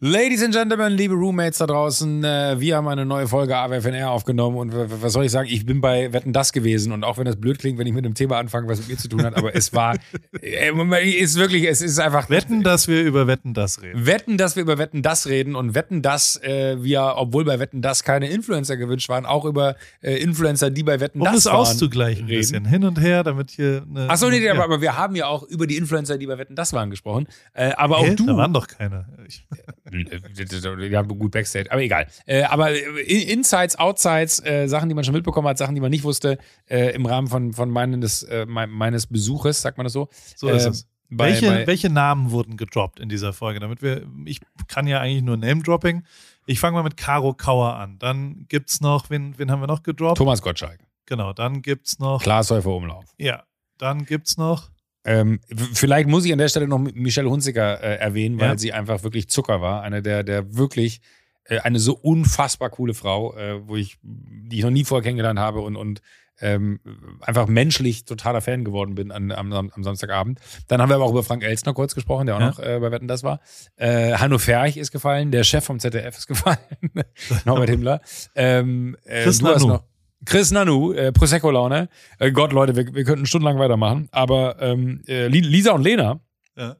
Ladies and Gentlemen, liebe Roommates da draußen, äh, wir haben eine neue Folge AWFNR aufgenommen und was soll ich sagen, ich bin bei Wetten das gewesen und auch wenn das blöd klingt, wenn ich mit einem Thema anfange, was mit mir zu tun hat, aber es war, äh, ist wirklich, es ist einfach. Wetten, dass wir über Wetten das reden. Wetten, dass wir über Wetten das reden und wetten, dass äh, wir, obwohl bei Wetten das keine Influencer gewünscht waren, auch über äh, Influencer, die bei Wetten um das es waren, auszugleichen, ein reden. bisschen hin und her, damit hier eine. Achso, nee, nee, aber, aber wir haben ja auch über die Influencer, die bei Wetten das waren, gesprochen. Äh, aber Hä? auch du. Da waren doch keine. Ich, Wir haben gut Backstage, aber egal. Äh, aber äh, Insights, Outsides, äh, Sachen, die man schon mitbekommen hat, Sachen, die man nicht wusste, äh, im Rahmen von, von meines, äh, me- meines Besuches, sagt man das so. so ist Äh, es. Bei, welche, bei, welche Namen wurden gedroppt in dieser Folge? Damit wir, ich kann ja eigentlich nur Name-Dropping. Ich fange mal mit Caro Kauer an. Dann gibt's noch, wen, wen haben wir noch gedroppt? Thomas Gottschalk, Genau, dann gibt's noch. Klaas Umlauf. Ja, dann gibt's noch. Ähm, vielleicht muss ich an der Stelle noch Michelle Hunziker äh, erwähnen, weil Ja. sie einfach wirklich Zucker war. Eine der, der wirklich, äh, eine so unfassbar coole Frau, äh, wo ich, die ich noch nie vorher kennengelernt habe und, und ähm, einfach menschlich totaler Fan geworden bin an, am, am Samstagabend. Dann haben wir aber auch über Frank Elstner kurz gesprochen, der auch Ja. noch äh, bei Wetten das war. Äh, Hanno Ferch ist gefallen, der Chef vom ZDF ist gefallen, Norbert Himmler. Ähm, äh, du hast noch Chris Nanu, äh, Prosecco-Laune. Äh, Gott, Leute, wir, wir könnten stundenlang weitermachen. Aber ähm, äh, Li- Lisa und Lena Ja.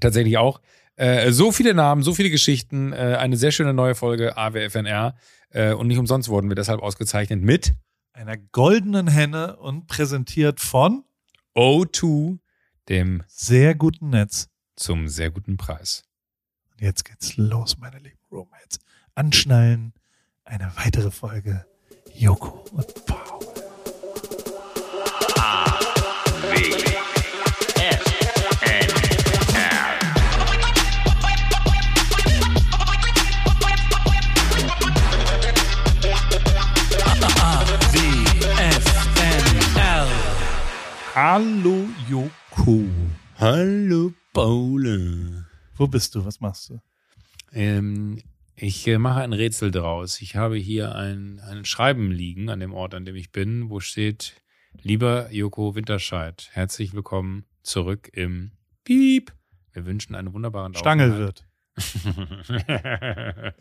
tatsächlich auch. Äh, so viele Namen, so viele Geschichten, äh, eine sehr schöne neue Folge AWFNR. Äh, und nicht umsonst wurden wir deshalb ausgezeichnet mit Einer goldenen Henne und präsentiert von O2, dem sehr guten Netz. zum sehr guten Preis. Und jetzt geht's los, meine lieben Roommates. Anschnallen. Eine weitere Folge. Joko und Paul. Hallo Joko. Hallo, Paule. Wo bist du? Was machst du? Ähm, ich äh, mache ein Rätsel draus. Ich habe hier ein, ein Schreiben liegen an dem Ort, an dem ich bin, wo steht, lieber Joko Winterscheid, herzlich willkommen zurück im Piep. Wir wünschen einen wunderbaren Stangelwirt.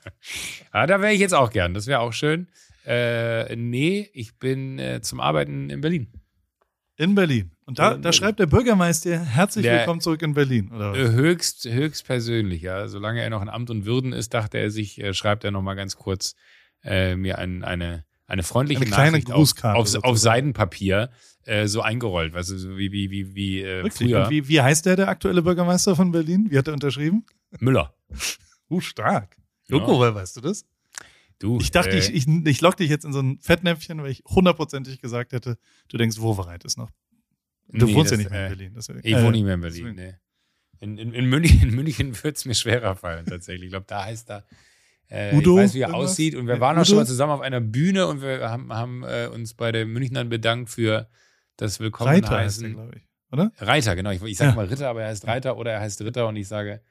ah, da wäre ich jetzt auch gern. Das wäre auch schön. Äh, nee, ich bin äh, zum Arbeiten in Berlin. In Berlin. Und da, da schreibt der Bürgermeister herzlich Der- willkommen zurück in Berlin. Oder was? Äh, Höchst, höchst persönlich, ja. Solange er noch in Amt und Würden ist, dachte er sich, äh, schreibt er noch mal ganz kurz äh, mir ein, eine, eine freundliche Eine kleine Nachricht Grußkarte auf, auf, auf Seidenpapier äh, so eingerollt, weißt du, wie, wie, wie, wie äh, Wirklich? früher. Und wie, wie heißt der, der aktuelle Bürgermeister von Berlin? Wie hat er unterschrieben? Müller. Uh, stark. Ja. Joko, woher weißt du das? Du, Ich dachte, äh, ich, ich, ich lock dich jetzt in so ein Fettnäpfchen, weil ich hundertprozentig gesagt hätte, du denkst, Wovereit ist noch. Du nee, wohnst ja das, nicht mehr in äh, Berlin. deswegen. Ich Äh, wohne nicht mehr in Berlin, nee. In, in, in München, in München wird es mir schwerer fallen, tatsächlich. Ich glaube, da heißt er. Äh, Udo? Ich weiß, wie er Irgendwas? aussieht. Und wir waren auch Udo? schon mal zusammen auf einer Bühne und wir haben, haben äh, uns bei den Münchnern bedankt für das Willkommen Reiter heißt heißen. glaube ich. Oder? Reiter, genau. Ich, ich sage Ja. mal Ritter, aber er heißt Reiter oder er heißt Ritter und ich sage,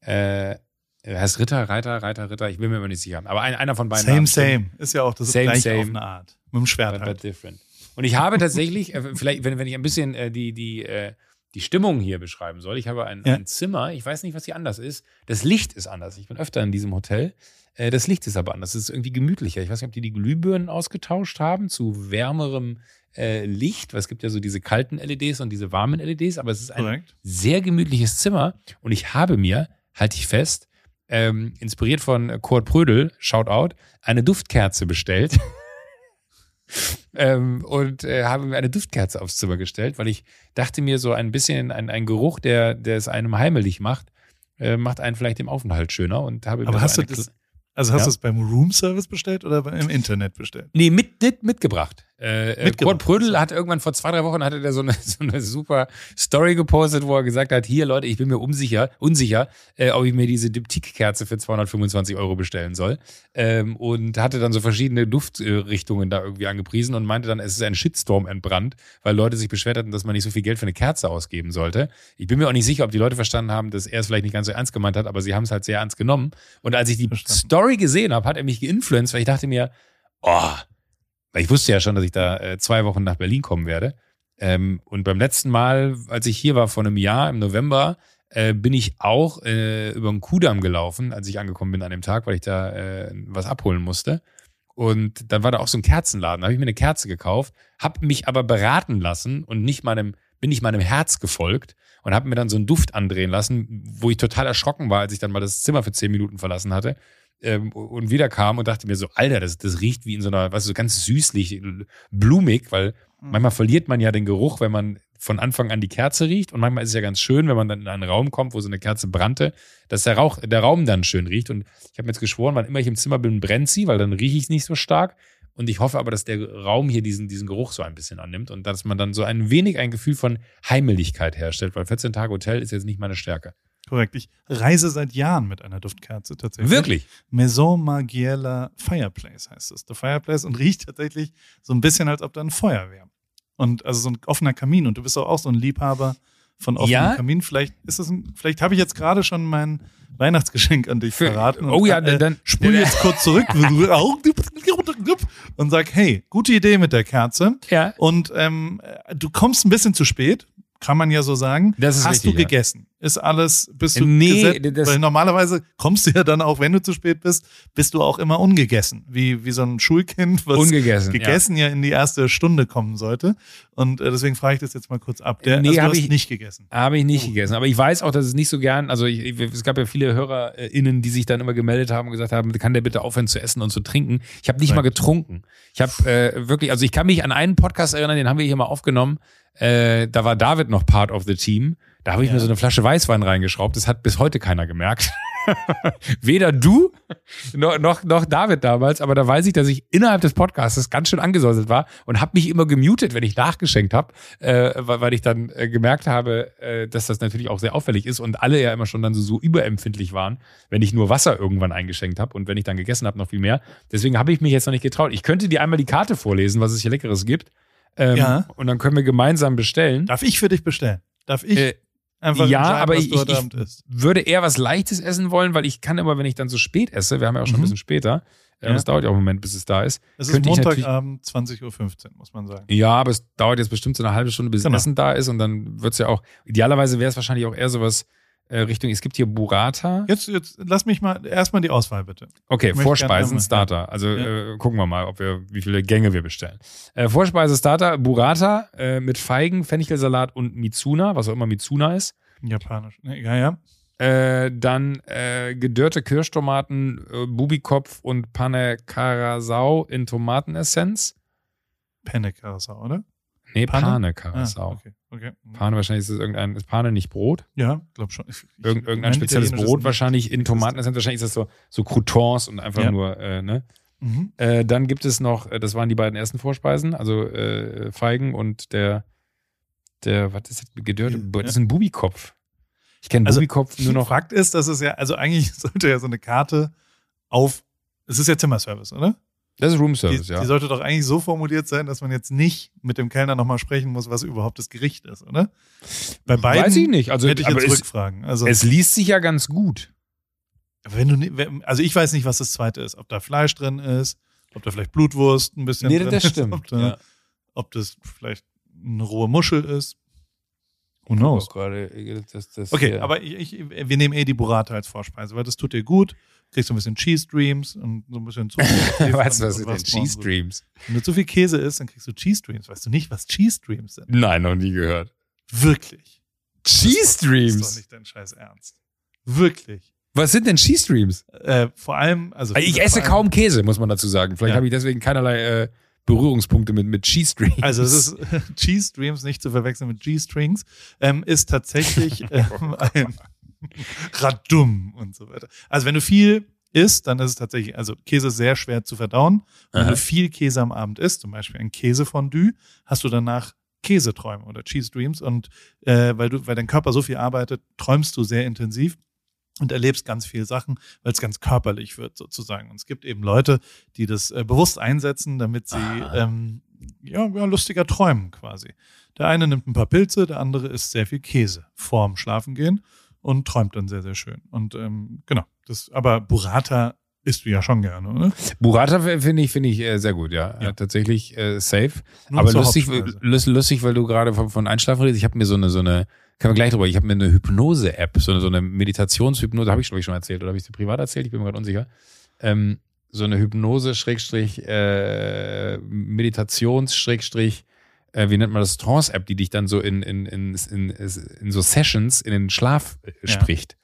äh, er heißt Ritter, Reiter, Reiter, Ritter. Ich bin mir immer nicht sicher. Aber ein, einer von beiden. Same, same. Ist ja auch das Same, gleiche same. auf eine Art. Mit dem Schwert But, halt. but different. Und ich habe tatsächlich, äh, vielleicht, wenn, wenn ich ein bisschen äh, die, die, äh, die Stimmung hier beschreiben soll, ich habe ein, Ja. ein Zimmer, ich weiß nicht, was hier anders ist. Das Licht ist anders. Ich bin öfter in diesem Hotel. Äh, das Licht ist aber anders. Es ist irgendwie gemütlicher. Ich weiß nicht, ob die die Glühbirnen ausgetauscht haben zu wärmerem äh, Licht, weil es gibt ja so diese kalten LEDs und diese warmen LEDs, aber es ist ein Korrekt. sehr gemütliches Zimmer und ich habe mir, halte ich fest, ähm, inspiriert von Kurt Prödel, Shoutout, eine Duftkerze bestellt. ähm, und äh, habe mir eine Duftkerze aufs Zimmer gestellt, weil ich dachte mir so ein bisschen, ein, ein Geruch, der, der es einem heimelig macht, äh, macht einen vielleicht im Aufenthalt schöner und habe Aber hast so du das, also hast Ja. du es beim Room-Service bestellt oder im Internet bestellt? Nee, mit, mit, mitgebracht. Äh. Kurt Prödel hat irgendwann vor zwei, drei Wochen hatte der so eine, so eine super Story gepostet, wo er gesagt hat, hier Leute, ich bin mir unsicher, unsicher, äh, ob ich mir diese Diptyk-Kerze für 225 Euro bestellen soll. Ähm, und hatte dann so verschiedene Duftrichtungen da irgendwie angepriesen und meinte dann, es ist ein Shitstorm entbrannt, weil Leute sich beschwert hatten, dass man nicht so viel Geld für eine Kerze ausgeben sollte. Ich bin mir auch nicht sicher, ob die Leute verstanden haben, dass er es vielleicht nicht ganz so ernst gemeint hat, aber sie haben es halt sehr ernst genommen. Und als ich die Verstanden. Story gesehen habe, hat er mich geinfluenced, weil ich dachte mir, oh, ich wusste ja schon, dass ich da äh, zwei Wochen nach Berlin kommen werde. Ähm, und beim letzten Mal, als ich hier war vor einem Jahr im November, äh, bin ich auch äh, über den Kudamm gelaufen, als ich angekommen bin an dem Tag, weil ich da äh, was abholen musste. Und dann war da auch so ein Kerzenladen. Da habe ich mir eine Kerze gekauft, habe mich aber beraten lassen und nicht meinem, bin nicht meinem Herz gefolgt und habe mir dann so einen Duft andrehen lassen, wo ich total erschrocken war, als ich dann mal das Zimmer für zehn Minuten verlassen hatte ähm, und wieder kam und dachte mir so, Alter, das, das riecht wie in so einer, du, so ganz süßlich, blumig, weil Mhm. manchmal verliert man ja den Geruch, wenn man von Anfang an die Kerze riecht und manchmal ist es ja ganz schön, wenn man dann in einen Raum kommt, wo so eine Kerze brannte, dass der Rauch, der Raum dann schön riecht und ich habe mir jetzt geschworen, wann immer ich im Zimmer bin, brennt sie, weil dann rieche ich es nicht so stark und ich hoffe aber, dass der Raum hier diesen, diesen Geruch so ein bisschen annimmt und dass man dann so ein wenig ein Gefühl von Heimeligkeit herstellt, weil 14 Tage Hotel ist jetzt nicht meine Stärke. Korrekt. Ich reise seit Jahren mit einer Duftkerze tatsächlich. Wirklich? Maison Margiela Fireplace heißt es. The Fireplace und riecht tatsächlich so ein bisschen, als ob da ein Feuer wäre. Und also so ein offener Kamin. Und du bist doch auch so ein Liebhaber von offenen Ja? Kamin. Vielleicht ist es ein, vielleicht habe ich jetzt gerade schon mein Weihnachtsgeschenk an dich Für- verraten. oh ja, äh, dann- spul jetzt kurz zurück und sag, hey, gute Idee mit der Kerze. Ja. Und ähm, du kommst ein bisschen zu spät, kann man ja so sagen. Das ist Hast richtig, du ja. gegessen? Ist alles, bist du Nee, Weil normalerweise kommst du ja dann auch, wenn du zu spät bist, bist du auch immer ungegessen. Wie, wie so ein Schulkind, was Ungegessen, gegessen ja. in die erste Stunde kommen sollte. Und äh, deswegen frage ich das jetzt mal kurz ab. Der, Nee, also du hab hast ich- nicht gegessen. Habe ich Oh. nicht gegessen. Aber ich weiß auch, dass es nicht so gern, also ich, ich, es gab ja viele HörerInnen, die sich dann immer gemeldet haben und gesagt haben, kann der bitte aufhören zu essen und zu trinken? Ich habe nicht mal Korrekt. getrunken. Ich habe äh, wirklich, also ich kann mich an einen Podcast erinnern, den haben wir hier mal aufgenommen. Äh, da war David noch part of the team. Da habe ich Ja. mir so eine Flasche Weißwein reingeschraubt. Das hat bis heute keiner gemerkt. Weder du noch, noch, noch David damals, aber da weiß ich, dass ich innerhalb des Podcasts ganz schön angesäuselt war und habe mich immer gemutet, wenn ich nachgeschenkt habe, äh, weil, weil ich dann äh, gemerkt habe, äh, dass das natürlich auch sehr auffällig ist und alle ja immer schon dann so, so überempfindlich waren, wenn ich nur Wasser irgendwann eingeschenkt habe und wenn ich dann gegessen habe, noch viel mehr. Deswegen habe ich mich jetzt noch nicht getraut. Ich könnte dir einmal die Karte vorlesen, was es hier Leckeres gibt. Ähm, Ja. Und dann können wir gemeinsam bestellen. Darf ich für dich bestellen? Darf ich Äh, einfach ja, aber ich- ich- isst? würde eher was Leichtes essen wollen, weil ich kann immer, wenn ich dann so spät esse, wir haben ja auch schon Mhm. ein bisschen später, äh, Ja. und es dauert ja auch einen Moment, bis es da ist. Es ist ich Montagabend, 20.15 Uhr, muss man sagen. Ja, aber es dauert jetzt bestimmt so eine halbe Stunde, bis Genau. Essen da ist und dann wird's ja auch, idealerweise wäre es wahrscheinlich auch eher sowas Richtung, es gibt hier Burrata. Jetzt, jetzt lass mich mal erstmal die Auswahl bitte. Okay, Vorspeisen, Starter. Also Ja. äh, gucken wir mal, ob wir, wie viele Gänge wir bestellen. Äh, Vorspeise, Starter, Burrata äh, mit Feigen, Fenchelsalat und Mizuna, was auch immer Mizuna ist. Japanisch. Ja, ja. Äh, dann äh, gedörrte Kirschtomaten, äh, Bubikopf und Panne Carasau in Tomatenessenz. Penne Curacao, oder? Nee, Panne? Pane Ah, Carasau. okay, okay. Pane, wahrscheinlich ist es irgendein, ist Pane nicht Brot? Ja, glaub schon. Ich- ich- Irgend, irgendein spezielles Brot wahrscheinlich in existent. Tomatenessenz. Wahrscheinlich ist das so, so Croutons und einfach Ja. nur, äh, ne? Mhm. Äh, dann gibt es noch, äh, das waren die beiden ersten Vorspeisen, also äh, Feigen und der, der, was ist das, gedörrte, Ja. das ist ein Bubikopf. Ich kenne Also, Bubikopf nur noch. Fakt ist, dass es ja, also eigentlich sollte ja so eine Karte auf, es ist ja Zimmerservice, oder? Das ist Room Die, Service, ja. die sollte doch eigentlich so formuliert sein, dass man jetzt nicht mit dem Kellner nochmal sprechen muss, was überhaupt das Gericht ist, oder? Bei beiden Weiß ich nicht. Also, hätte ich jetzt es, Rückfragen. Also, es liest sich ja ganz gut. wenn du, also ich weiß nicht, was das zweite ist, ob da Fleisch drin ist, ob da vielleicht Blutwurst ein bisschen Nee, drin das ist, stimmt. ob, da, Ja. ob das vielleicht eine rohe Muschel ist. Who Oh, knows? äh, das, das, Okay, ja. aber ich, ich, wir nehmen eh die Burrata als Vorspeise, weil das tut dir gut. Kriegst so ein bisschen Cheese Dreams und so ein bisschen Zucker. Weißt du, was sind denn Cheese Dreams? Wenn du zu viel Käse isst, dann kriegst du Cheese Dreams. Weißt du nicht, was Cheese Dreams sind? Nein, noch nie gehört. Wirklich. Cheese Das ist doch Dreams? nicht dein Scheiß Ernst. Wirklich. Was sind denn Cheese Dreams? Äh, vor allem, also. Ich esse allem- kaum Käse, muss man dazu sagen. Vielleicht Ja. habe ich deswegen keinerlei äh, Berührungspunkte mit, mit Cheese Dreams. Also es ist Cheese Dreams, nicht zu verwechseln mit G-Strings, ähm, ist tatsächlich ähm, ein Radum und so weiter. Also wenn du viel isst, dann ist es tatsächlich, also Käse ist sehr schwer zu verdauen. Wenn Aha. du viel Käse am Abend isst, zum Beispiel ein Käsefondue, hast du danach Käseträume oder Cheese Dreams und äh, weil du, weil dein Körper so viel arbeitet, träumst du sehr intensiv und erlebst ganz viele Sachen, weil es ganz körperlich wird sozusagen. Und es gibt eben Leute, die das äh, bewusst einsetzen, damit sie Ah. ähm, ja, ja, lustiger träumen quasi. Der eine nimmt ein paar Pilze, der andere isst sehr viel Käse vorm Schlafengehen und träumt dann sehr, sehr schön. Und ähm, genau, das, aber Burrata isst du ja schon gerne, oder? Burrata finde ich, finde ich äh, sehr gut, ja. Ja. ja. tatsächlich äh, safe. Nur Aber lustig, Hauptspeise. lust- lustig, weil du gerade von, von Einschlafen redest. Ich habe mir so eine, so eine Können wir gleich drüber. Ich habe mir eine Hypnose-App, so eine, so eine Meditationshypnose, habe ich glaube ich schon erzählt oder habe ich sie privat erzählt? Ich bin mir gerade unsicher. Ähm, so eine Hypnose, Schrägstrich, äh, Meditations, Schrägstrich, äh, wie nennt man das, Trance-App, die dich dann so in, in, in, in, in so Sessions in den Schlaf äh, Ja. spricht.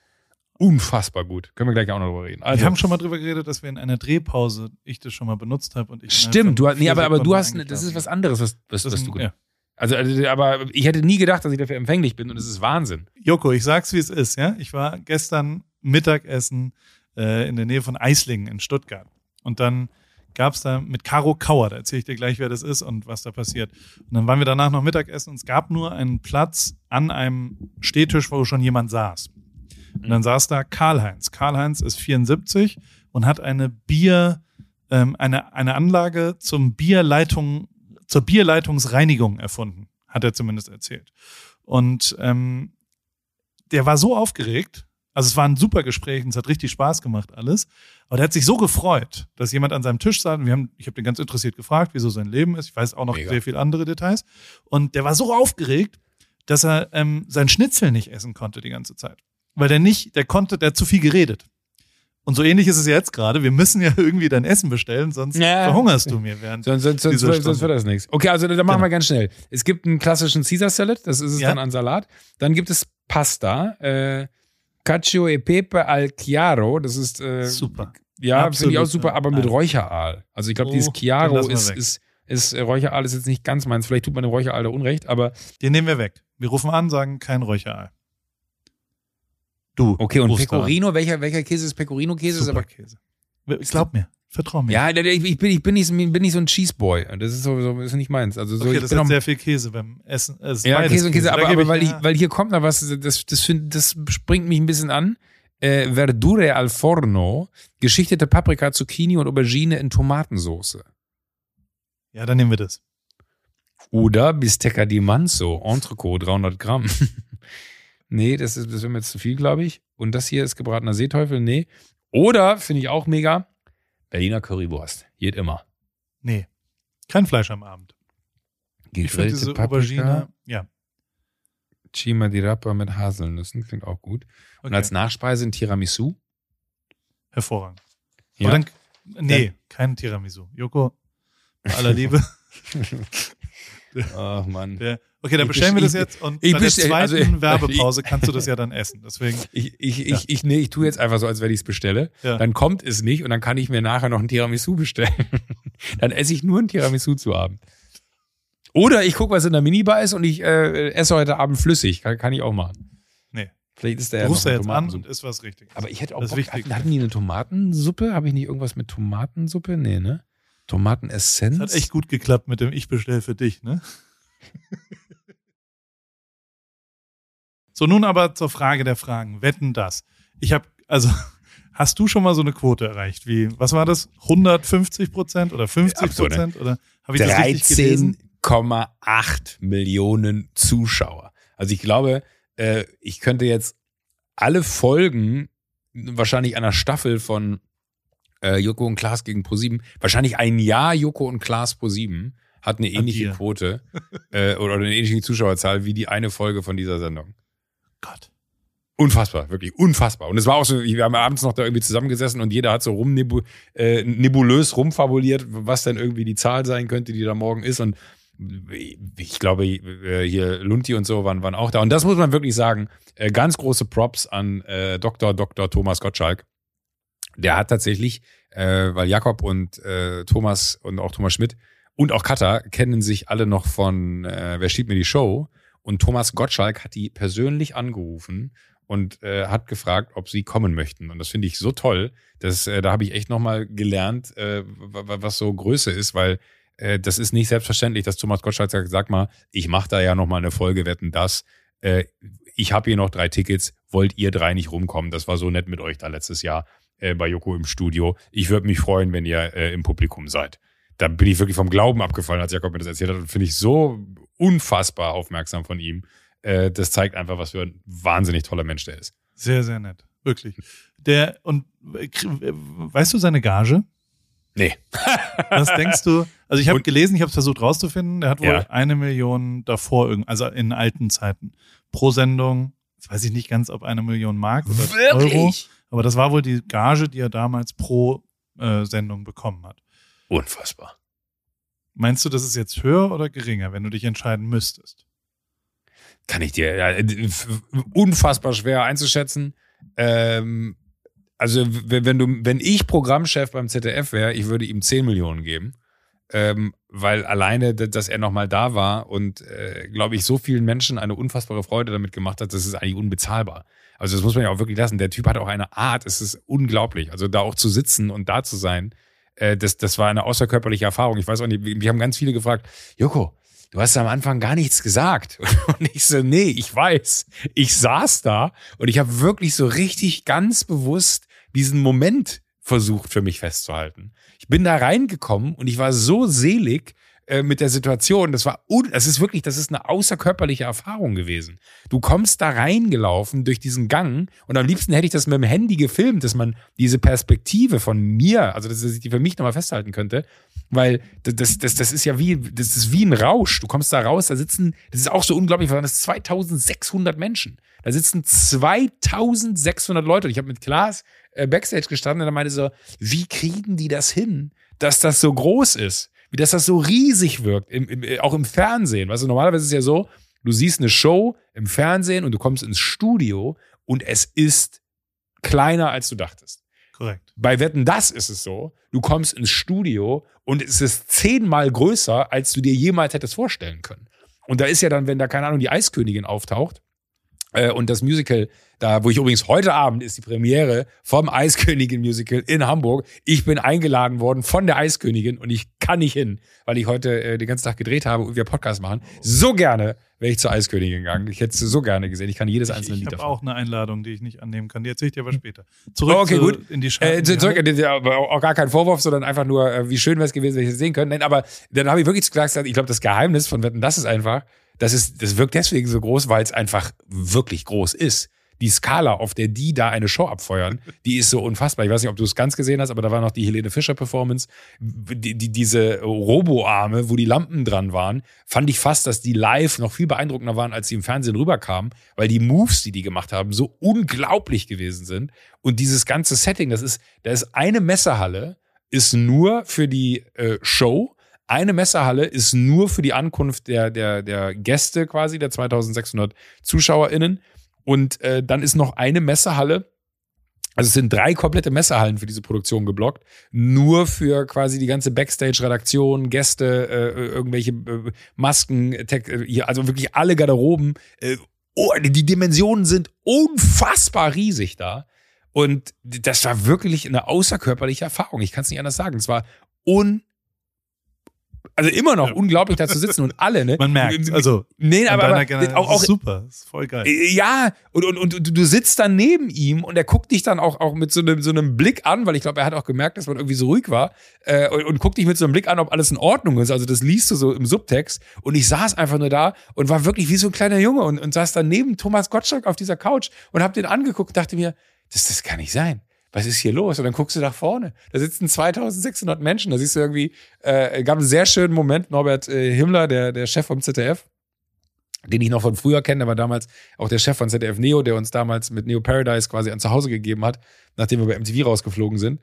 Unfassbar gut. Können wir gleich auch noch drüber reden. Also, wir haben schon mal drüber geredet, dass wir in einer Drehpause ich das schon mal benutzt habe und ich Stimmt, du hast, nee, aber, aber du hast, das ist was anderes, was, was, was du ja. Also, also, aber ich hätte nie gedacht, dass ich dafür empfänglich bin und es ist Wahnsinn. Joko, ich sag's wie es ist, ja. Ich war gestern Mittagessen äh, in der Nähe von Eislingen in Stuttgart. Und dann gab's da mit Caro Kauer, da erzähle ich dir gleich, wer das ist und was da passiert. Und dann waren wir danach noch Mittagessen und es gab nur einen Platz an einem Stehtisch, wo schon jemand saß. Und dann saß da Karl-Heinz. Karl-Heinz ist 74 und hat eine Bier, ähm, eine, eine Anlage zum Bierleitung, zur Bierleitungsreinigung erfunden, hat er zumindest erzählt. Und ähm, der war so aufgeregt, also es war ein super Gespräch und es hat richtig Spaß gemacht alles. Aber der hat sich so gefreut, dass jemand an seinem Tisch saß. Und wir haben, ich habe den ganz interessiert gefragt, wieso sein Leben ist. Ich weiß auch noch Mega. sehr viele andere Details. Und der war so aufgeregt, dass er ähm, sein Schnitzel nicht essen konnte die ganze Zeit. Weil der nicht, der konnte, der hat zu viel geredet. Und so ähnlich ist es jetzt gerade. Wir müssen ja irgendwie dein Essen bestellen, sonst Ja. verhungerst du mir während. Sonst, sonst, sonst, Dieser sonst wird das nichts. Okay, also dann machen Genau. wir ganz schnell. Es gibt einen klassischen Caesar Salad, das ist es Ja. dann an Salat. Dann gibt es Pasta, äh, Cacio e Pepe al Chiaro, das ist äh, Super. Ja, finde Absolut, ich auch super, aber mit. Räucheraal. Also ich glaube, Oh, dieses Chiaro ist, ist, ist, äh, Räucheraal ist jetzt nicht ganz meins. Vielleicht tut man dem Räucheraal da Unrecht, aber Den nehmen wir weg. Wir rufen an, sagen kein Räucherei. Du. okay. Und. Pecorino, welcher, welcher Käse ist Pecorino-Käse? Ist Super aber Käse. Glaub mir. Vertrau mir. ja, ich ich bin, ich bin, nicht, bin nicht so ein Cheeseboy. Das ist sowieso ist nicht meins. Also so, okay, ich das hat auch- sehr viel Käse beim Essen. Es ist Ja, Käse und Käse, Da aber, aber weil, ich, weil hier kommt noch was, das, das, find, das springt mich ein bisschen an. Äh, Verdure al forno, geschichtete Paprika, Zucchini und Aubergine in Tomatensauce. Ja, dann nehmen wir das. Oder Bistecca di Manzo, Entrecot, 300 Gramm. nee, das, ist, das wäre mir jetzt zu viel, glaube ich. Und das hier ist gebratener Seeteufel, nee. Oder, finde ich auch mega, Berliner Currywurst. Geht immer. Nee. Kein Fleisch am Abend. Ich Gegrillte diese Paprika, Aubergine, ja. Chima di Rapa mit Haselnüssen, klingt auch gut. Und Okay. als Nachspeise ein Tiramisu. Hervorragend. Ja. Aber dann, nee, kein Tiramisu. Joko, bei aller Liebe. Ach Mann. Der, okay, dann Ich bestellen wir das jetzt und ich bei der bestell- zweiten also- Werbepause kannst du das ja dann essen. Deswegen, Ich, ich, Ja. ich, ich, nee, ich tue jetzt einfach so, als wenn ich es bestelle. Ja. Dann kommt es nicht und dann kann ich mir nachher noch ein Tiramisu bestellen. dann esse ich nur ein Tiramisu zu Abend. Oder ich gucke, was in der Minibar ist und ich äh, esse heute Abend flüssig. Kann, kann ich auch machen. nee. Vielleicht ist der Du ja rufst eine jetzt an und ist was Richtiges. Aber ich hätte auch Das Bock, hatten die eine Tomatensuppe? Habe ich nicht irgendwas mit Tomatensuppe? Nee, ne? Tomatenessenz? Das hat echt gut geklappt mit dem Ich bestell für dich, ne? so, nun aber zur Frage der Fragen. Wetten das? Ich habe, also, hast du schon mal so eine Quote erreicht? Wie, was war das? 150 Prozent oder 50 Prozent? Oder habe ich das richtig gelesen? 13,8 Millionen Zuschauer. Also ich glaube, äh, ich könnte jetzt alle Folgen wahrscheinlich einer Staffel von äh, Joko und Klaas gegen ProSieben, wahrscheinlich ein Jahr Joko und Klaas ProSieben hat eine ähnliche. Quote äh, oder eine ähnliche Zuschauerzahl wie die eine Folge von dieser Sendung. Gott. Unfassbar, wirklich unfassbar. Und es war auch so, wir haben abends noch da irgendwie zusammengesessen und jeder hat so rum äh, nebulös rumfabuliert, was denn irgendwie die Zahl sein könnte, die da morgen ist. Und ich glaube, äh, hier Lunti und so waren, waren auch da. Und das muss man wirklich sagen. Äh, ganz große Props an äh, Dr. Dr. Thomas Gottschalk. Der hat tatsächlich, äh, weil Jakob und äh, Thomas und auch Thomas Schmidt und auch Katha kennen sich alle noch von äh, Wer steht mir die Show? Und Thomas Gottschalk hat die persönlich angerufen und äh, hat gefragt, ob sie kommen möchten. Und das finde ich so toll. dass äh, da habe ich echt nochmal gelernt, äh, wa- wa- was so Größe ist, weil äh, das ist nicht selbstverständlich, dass Thomas Gottschalk sagt, sag mal, ich mache da ja nochmal eine Folge, wetten das. Äh, ich habe hier noch drei Tickets, wollt ihr drei nicht rumkommen? Das war so nett mit euch da letztes Jahr äh, bei Joko im Studio. Ich würde mich freuen, wenn ihr äh, im Publikum seid. Da bin ich wirklich vom Glauben abgefallen, als Jakob mir das erzählt hat. Und finde ich so unfassbar aufmerksam von ihm. Äh, das zeigt einfach, was für ein wahnsinnig toller Mensch der ist. Sehr, sehr nett. Wirklich. Der, und äh, äh, weißt du seine Gage? Nee. Was denkst du? Also ich habe gelesen, ich habe es versucht rauszufinden, der hat wohl Ja. eine Million davor, also in alten Zeiten, pro Sendung, jetzt weiß ich nicht ganz, ob eine Million Mark oder Euro, aber das war wohl die Gage, die er damals pro äh, Sendung bekommen hat. Unfassbar. Meinst du, das ist jetzt höher oder geringer, wenn du dich entscheiden müsstest? Kann ich dir, ja, äh, unfassbar schwer einzuschätzen. Ähm, also, wenn du, wenn ich Programmchef beim ZDF wäre, ich würde ihm 10 Millionen geben. Ähm, weil alleine, dass er nochmal da war und, äh, glaube ich, so vielen Menschen eine unfassbare Freude damit gemacht hat, das ist eigentlich unbezahlbar. Also das muss man ja auch wirklich lassen. Der Typ hat auch eine Art, es ist unglaublich. Also da auch zu sitzen und da zu sein, äh, das, das war eine außerkörperliche Erfahrung. Ich weiß auch nicht, wir haben ganz viele gefragt, Joko, du hast am Anfang gar nichts gesagt. Und ich so, nee, ich weiß. Ich saß da und ich habe wirklich so richtig ganz bewusst diesen Moment versucht für mich festzuhalten. Ich bin da reingekommen und ich war so selig äh, mit der Situation. Das war, das ist wirklich, das ist eine außerkörperliche Erfahrung gewesen. Du kommst da reingelaufen durch diesen Gang und am liebsten hätte ich das mit dem Handy gefilmt, dass man diese Perspektive von mir, also dass ich die für mich nochmal festhalten könnte, weil das, das, das ist ja wie, das ist wie ein Rausch. Du kommst da raus, da sitzen, das ist auch so unglaublich, weil das ist 2600 Menschen. Da sitzen 2600 Leute. Und ich habe mit Klaas äh, Backstage gestanden und er meinte so, wie kriegen die das hin, dass das so groß ist? Wie dass das so riesig wirkt, im, im, auch im Fernsehen. Weißt du, normalerweise ist es ja so, du siehst eine Show im Fernsehen und du kommst ins Studio und es ist kleiner, als du dachtest. Korrekt. Bei Wetten, das ist es so. Du kommst ins Studio und es ist zehnmal größer, als du dir jemals hättest vorstellen können. Und da ist ja dann, wenn da, keine Ahnung, die Eiskönigin auftaucht und das Musical, da, wo ich übrigens heute Abend ist die Premiere vom Eiskönigin-Musical in Hamburg. Ich bin eingeladen worden von der Eiskönigin und ich kann nicht hin, weil ich heute äh, den ganzen Tag gedreht habe und wir Podcast machen. So gerne wäre ich zur Eiskönigin gegangen. Ich hätte sie so gerne gesehen. Ich kann jedes Ich, einzelne ich Lied habe davon. auch eine Einladung, die ich nicht annehmen kann. Die erzähle ich dir aber später. Zurück Oh, okay, zu, gut. in die Äh, Schatten. zurück, äh, aber auch gar kein Vorwurf, sondern einfach nur, äh, wie schön wäre es gewesen, wenn ich das sehen könnte. Nein, aber dann habe ich wirklich gesagt, ich glaube, das Geheimnis von Wetten, das ist einfach, das ist, das wirkt deswegen so groß, weil es einfach wirklich groß ist. Die Skala, auf der die da eine Show abfeuern, die ist so unfassbar. Ich weiß nicht, ob du es ganz gesehen hast, aber da war noch die Helene Fischer Performance. Die, die, diese Roboarme, wo die Lampen dran waren, fand ich fast, dass die live noch viel beeindruckender waren, als sie im Fernsehen rüberkamen, weil die Moves, die die gemacht haben, so unglaublich gewesen sind. Und dieses ganze Setting, das ist, da ist eine Messehalle, ist nur für die äh, Show. Eine Messehalle ist nur für die Ankunft der, der, der Gäste quasi, der 2600 ZuschauerInnen. Und äh, dann ist noch eine Messehalle, also es sind drei komplette Messehallen für diese Produktion geblockt, nur für quasi die ganze Backstage-Redaktion, Gäste, äh, irgendwelche äh, Masken, äh, also wirklich alle Garderoben. Äh, oh, die Dimensionen sind unfassbar riesig da. Und das war wirklich eine außerkörperliche Erfahrung. Ich kann es nicht anders sagen. Es war un also immer noch Ja. unglaublich da zu sitzen und alle, ne? Man merkt, also nee, aber, aber auch, auch super, das ist voll geil. äh, Ja, und, und, und du- sitzt dann neben ihm und er guckt dich dann auch, auch mit so einem, so einem Blick an, weil ich glaube, er hat auch gemerkt, dass man irgendwie so ruhig war äh, und, und guckt dich mit so einem Blick an, ob alles in Ordnung ist. Also das liest du so im Subtext und ich saß einfach nur da und war wirklich wie so ein kleiner Junge und, und saß dann neben Thomas Gottschalk auf dieser Couch und hab den angeguckt und dachte mir, das, das kann nicht sein. Was ist hier los? Und dann guckst du nach vorne. Da sitzen 2600 Menschen. Da siehst du irgendwie, äh, gab einen sehr schönen Moment. Norbert äh, Himmler, der, der Chef vom ZDF, den ich noch von früher kenne, der war damals auch der Chef von ZDF Neo, der uns damals mit Neo Paradise quasi an Zuhause gegeben hat, nachdem wir bei MTV rausgeflogen sind.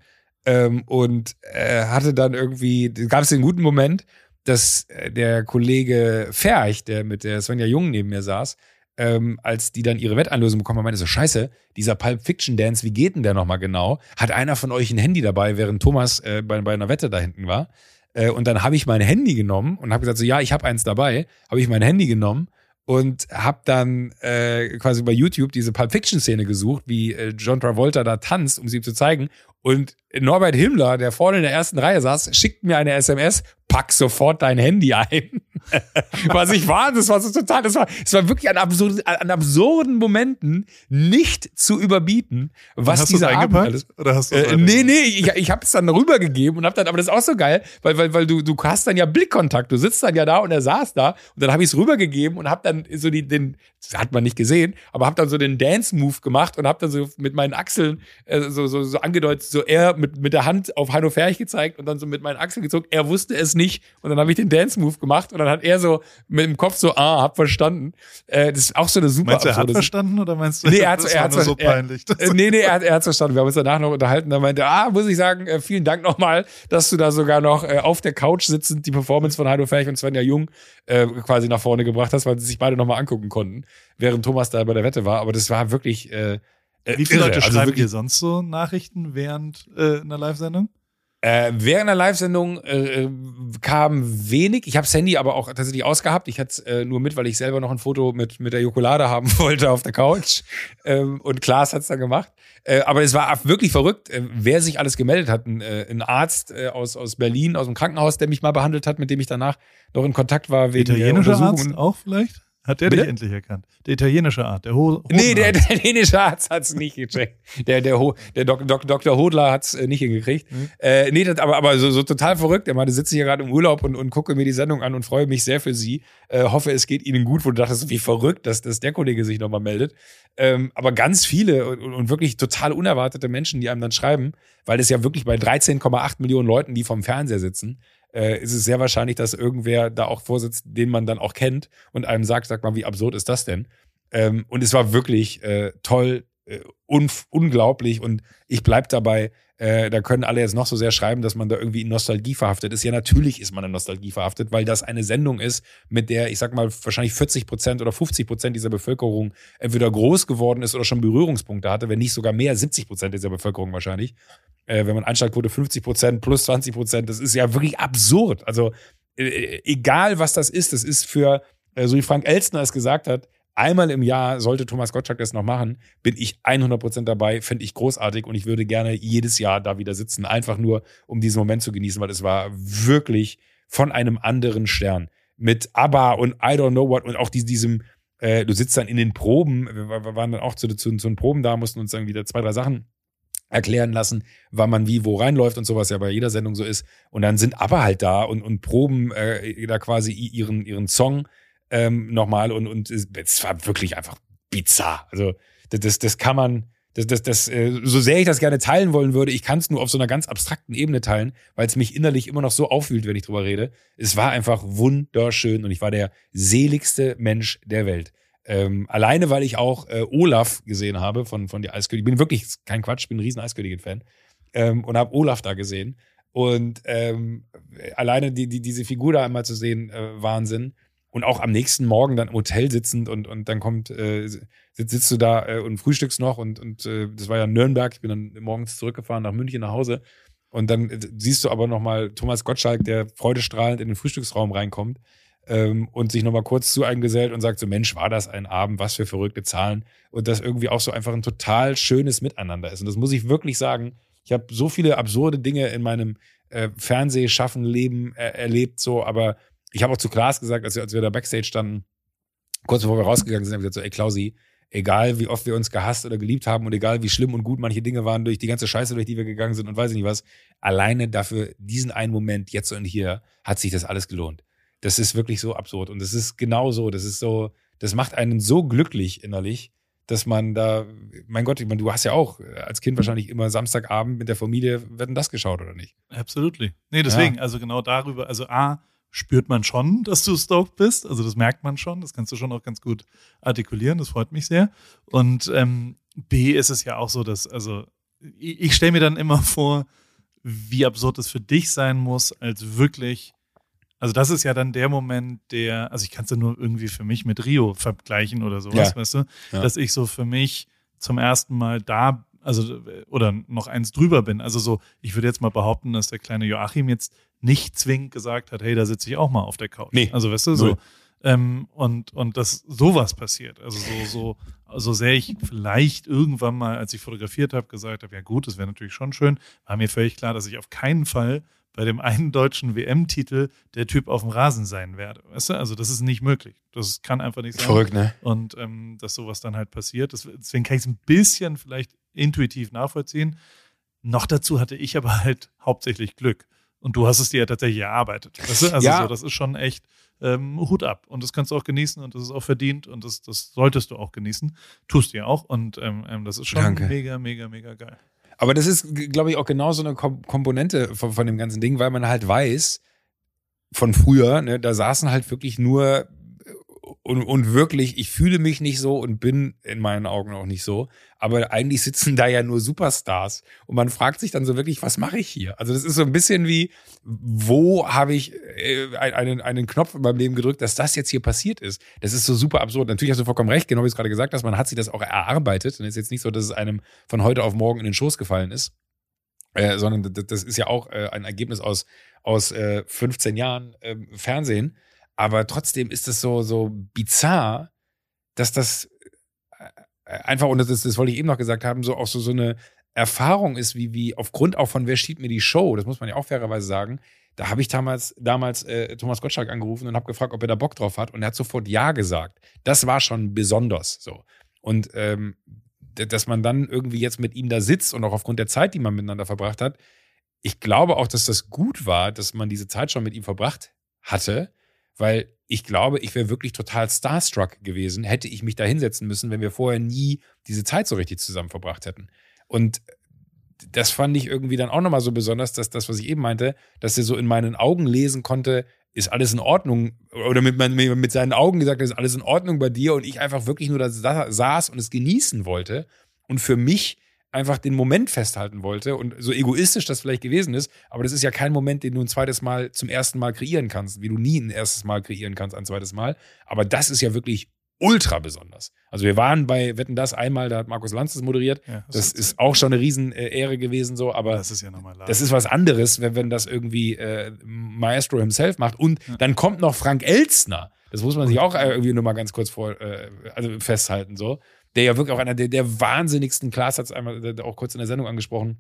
Ähm, und äh, hatte dann irgendwie, gab es den guten Moment, dass äh, der Kollege Ferch, der mit der Svenja Jung neben mir saß, ähm, als die dann ihre Wetteinlösung bekommen haben, meinte so, scheiße, dieser Pulp Fiction Dance, wie geht denn der nochmal genau? Hat einer von euch ein Handy dabei, während Thomas äh, bei, bei einer Wette da hinten war? Äh, und dann habe ich mein Handy genommen und habe gesagt, so ja, ich habe eins dabei, habe ich mein Handy genommen und habe dann äh, quasi bei YouTube diese Pulp Fiction Szene gesucht, wie äh, John Travolta da tanzt, um sie ihm zu zeigen. Und Norbert Himmler, der vorne in der ersten Reihe saß, schickt mir eine SMS, pack sofort dein Handy ein. Was ich war, das war so total, das war, es war wirklich an, absurd, an absurden Momenten nicht zu überbieten, was hast dieser Abend alles. Oder hast Äh, nee, nee, ich, ich habe es dann rübergegeben und hab dann, aber das ist auch so geil, weil, weil, weil du, du hast dann ja Blickkontakt, du sitzt dann ja da und er saß da und dann habe ich es rübergegeben und hab dann so die, den, das hat man nicht gesehen, aber hab dann so den Dance-Move gemacht und hab dann so mit meinen Achseln äh, so, so, so angedeutet, so er mit, mit der Hand auf Heino Ferch gezeigt und dann so mit meinen Achseln gezogen. Er wusste es nicht und dann habe ich den Dance-Move gemacht und dann hat er so mit dem Kopf so, ah, hab verstanden. Äh, das ist auch so eine super Meinst du, er hat verstanden oder meinst du, Nee, er hat- das er war hat- so peinlich? Äh, nee, nee, er hat er hat's verstanden. Wir haben uns danach noch unterhalten. Da meinte er, ah, muss ich sagen, äh, vielen Dank nochmal, dass du da sogar noch äh, auf der Couch sitzend die Performance von Heino Ferch und Svenja Jung äh, quasi nach vorne gebracht hast, weil sie sich beide nochmal angucken konnten, während Thomas da bei der Wette war. Aber das war wirklich äh, Wie viele irre. Leute Also schreiben wirklich, dir sonst so Nachrichten während äh, einer Live-Sendung? Äh, während der Live-Sendung äh, äh, kam wenig. Ich habe das Handy aber auch tatsächlich ausgehabt. Ich hatte es äh, nur mit, weil ich selber noch ein Foto mit, mit der Jokolade haben wollte auf der Couch. Ähm, und Klaas hat's dann gemacht. Äh, aber es war wirklich verrückt, äh, wer sich alles gemeldet hat. Ein, äh, ein Arzt äh, aus, aus Berlin, aus dem Krankenhaus, der mich mal behandelt hat, mit dem ich danach noch in Kontakt war wegen Italienischer Arzt auch vielleicht? Hat der Bitte? dich endlich erkannt? Der italienische Art, der Ho Nee, der italienische Arzt hat's nicht gecheckt. Der, der, Ho- der Dok, Dok, Dr. Hodler hat's äh, nicht hingekriegt. Mhm. Äh, nee, das, aber, aber so, so total verrückt. Er meinte, sitze hier gerade im Urlaub und, und gucke mir die Sendung an und freue mich sehr für Sie. Äh, hoffe, es geht Ihnen gut, wo du dachtest, wie verrückt, dass, dass der Kollege sich nochmal meldet. Ähm, aber ganz viele und, und wirklich total unerwartete Menschen, die einem dann schreiben, weil es ja wirklich bei 13,8 Millionen Leuten, die vom Fernseher sitzen, äh, ist es sehr wahrscheinlich, dass irgendwer da auch vorsitzt, den man dann auch kennt und einem sagt, sag mal, wie absurd ist das denn? Ähm, und es war wirklich äh, toll, äh, unf unglaublich und ich bleib dabei. Äh, da können alle jetzt noch so sehr schreiben, dass man da irgendwie in Nostalgie verhaftet ist. Ja, natürlich ist man in Nostalgie verhaftet, weil das eine Sendung ist, mit der, ich sag mal, wahrscheinlich 40 Prozent oder 50 Prozent dieser Bevölkerung entweder groß geworden ist oder schon Berührungspunkte hatte, wenn nicht sogar mehr, 70 Prozent dieser Bevölkerung wahrscheinlich. Äh, wenn man Einschlagquote 50 Prozent plus 20 Prozent, das ist ja wirklich absurd. Also äh, egal was das ist, das ist für, äh, so wie Frank Elstner es gesagt hat, einmal im Jahr sollte Thomas Gottschalk das noch machen, bin ich 100% dabei, finde ich großartig und ich würde gerne jedes Jahr da wieder sitzen, einfach nur, um diesen Moment zu genießen, weil es war wirklich von einem anderen Stern. Mit ABBA und I don't know what und auch dies- diesem, äh, du sitzt dann in den Proben, wir, waren dann auch zu, zu, zu den Proben da, mussten uns dann wieder zwei, drei Sachen erklären lassen, wann man wie wo reinläuft und sowas ja bei jeder Sendung so ist. Und dann sind aber halt da und, und proben äh, da quasi ihren, ihren Song ähm, nochmal und, und es war wirklich einfach bizarr. Also das, das, das kann man, das, das, das, äh, so sehr ich das gerne teilen wollen würde, ich kann es nur auf so einer ganz abstrakten Ebene teilen, weil es mich innerlich immer noch so aufwühlt, wenn ich drüber rede. Es war einfach wunderschön und ich war der seligste Mensch der Welt. Ähm, alleine, weil ich auch äh, Olaf gesehen habe von, von der Eiskönigin. Ich bin wirklich, kein Quatsch, ich bin ein riesen Eiskönigin-Fan. Ähm, und habe Olaf da gesehen. Und ähm, alleine die, die, diese Figur da einmal zu sehen, äh, Wahnsinn. Und auch am nächsten Morgen dann im Hotel sitzend und, und dann kommt, äh, sitzt, sitzt du da äh, und frühstückst noch und, und äh, das war ja Nürnberg. Ich bin dann morgens zurückgefahren nach München nach Hause. Und dann äh, siehst du aber nochmal Thomas Gottschalk, der freudestrahlend in den Frühstücksraum reinkommt ähm, und sich nochmal kurz zu einem gesellt und sagt so, Mensch, war das ein Abend, was für verrückte Zahlen. Und das irgendwie auch so einfach ein total schönes Miteinander ist. Und das muss ich wirklich sagen. Ich habe so viele absurde Dinge in meinem äh, Fernsehschaffen, Leben äh, erlebt, so, aber ich habe auch zu Klaas gesagt, als wir, als wir da Backstage standen, kurz bevor wir rausgegangen sind, habe ich gesagt so, ey Klausi, egal wie oft wir uns gehasst oder geliebt haben und egal wie schlimm und gut manche Dinge waren durch die ganze Scheiße, durch die wir gegangen sind und weiß ich nicht was, alleine dafür, diesen einen Moment, jetzt und hier, hat sich das alles gelohnt. Das ist wirklich so absurd und das ist genau so, das ist so, das macht einen so glücklich innerlich, dass man da, mein Gott, ich meine, du hast ja auch als Kind wahrscheinlich immer Samstagabend mit der Familie, werden das geschaut oder nicht? Absolutely. Nee, deswegen, also genau darüber, also A, spürt man schon, dass du stoked bist. Also das merkt man schon. Das kannst du schon auch ganz gut artikulieren. Das freut mich sehr. Und ähm, B ist es ja auch so, dass, also ich, ich stelle mir dann immer vor, wie absurd es für dich sein muss, als wirklich, also das ist ja dann der Moment, der, also ich kann es ja nur irgendwie für mich mit Rio vergleichen oder sowas, Ja. weißt du, Ja. dass ich so für mich zum ersten Mal da, also oder noch eins drüber bin. Also so, ich würde jetzt mal behaupten, dass der kleine Joachim jetzt nicht zwingend gesagt hat, hey, da sitze ich auch mal auf der Couch. Nee. Also weißt du, Null. so. Ähm, und, und dass sowas passiert. Also so, so, so sehr ich vielleicht irgendwann mal, als ich fotografiert habe, gesagt habe, ja gut, das wäre natürlich schon schön, war mir völlig klar, dass ich auf keinen Fall bei dem einen deutschen WM-Titel der Typ auf dem Rasen sein werde. Weißt du? Also das ist nicht möglich. Das kann einfach nicht sein. Verrückt, ne? Und ähm, dass sowas dann halt passiert. Deswegen kann ich es ein bisschen vielleicht intuitiv nachvollziehen. Noch dazu hatte ich aber halt hauptsächlich Glück. Und du hast es dir ja tatsächlich erarbeitet. Weißt du? Also Ja. so, das ist schon echt ähm, Hut ab. Und das kannst du auch genießen und das ist auch verdient und das, das solltest du auch genießen. Tust du ja auch. Und ähm, ähm, das ist schon Danke. mega, mega, mega geil. Aber das ist, glaube ich, auch genau so eine Kom Komponente von, von, dem ganzen Ding, weil man halt weiß, von früher, ne, da saßen halt wirklich nur und, und wirklich, ich fühle mich nicht so und bin in meinen Augen auch nicht so. Aber eigentlich sitzen da ja nur Superstars. Und man fragt sich dann so wirklich, was mache ich hier? Also das ist so ein bisschen wie, wo habe ich äh, einen, einen Knopf in meinem Leben gedrückt, dass das jetzt hier passiert ist. Das ist so super absurd. Natürlich hast du vollkommen recht, genau wie es gerade gesagt hast. Man hat sich das auch erarbeitet. Und es ist jetzt nicht so, dass es einem von heute auf morgen in den Schoß gefallen ist. Äh, sondern das ist ja auch äh, ein Ergebnis aus, aus äh, 15 Jahren äh, Fernsehen. Aber trotzdem ist es so, so bizarr, dass das äh, einfach, und das, das wollte ich eben noch gesagt haben, so auch so, so eine Erfahrung ist, wie, wie aufgrund auch von wer steht mir die Show, das muss man ja auch fairerweise sagen, da habe ich damals, damals äh, Thomas Gottschalk angerufen und habe gefragt, ob er da Bock drauf hat und er hat sofort Ja gesagt. Das war schon besonders so. Und ähm, dass man dann irgendwie jetzt mit ihm da sitzt und auch aufgrund der Zeit, die man miteinander verbracht hat, ich glaube auch, dass das gut war, dass man diese Zeit schon mit ihm verbracht hatte, weil ich glaube, ich wäre wirklich total starstruck gewesen, hätte ich mich da hinsetzen müssen, wenn wir vorher nie diese Zeit so richtig zusammen verbracht hätten. Und das fand ich irgendwie dann auch nochmal so besonders, dass das, was ich eben meinte, dass er so in meinen Augen lesen konnte, ist alles in Ordnung, oder mit, mit seinen Augen gesagt, ist alles in Ordnung bei dir und ich einfach wirklich nur da saß und es genießen wollte. Und für mich einfach den Moment festhalten wollte und so egoistisch das vielleicht gewesen ist, aber das ist ja kein Moment, den du ein zweites Mal zum ersten Mal kreieren kannst, wie du nie ein erstes Mal kreieren kannst, ein zweites Mal. Aber das ist ja wirklich ultra besonders. Also wir waren bei Wetten das einmal, da hat Markus Lanz das moderiert. Ja, das, das ist auch schon eine Riesenehre gewesen, so, aber das ist ja nochmal Das ist was anderes, wenn, wenn das irgendwie äh, Maestro himself macht. Und ja. dann kommt noch Frank Elstner. Das muss man sich auch irgendwie nur mal ganz kurz vor, äh, also festhalten, so der ja wirklich auch einer der, der wahnsinnigsten, Klaas hat es einmal auch kurz in der Sendung angesprochen,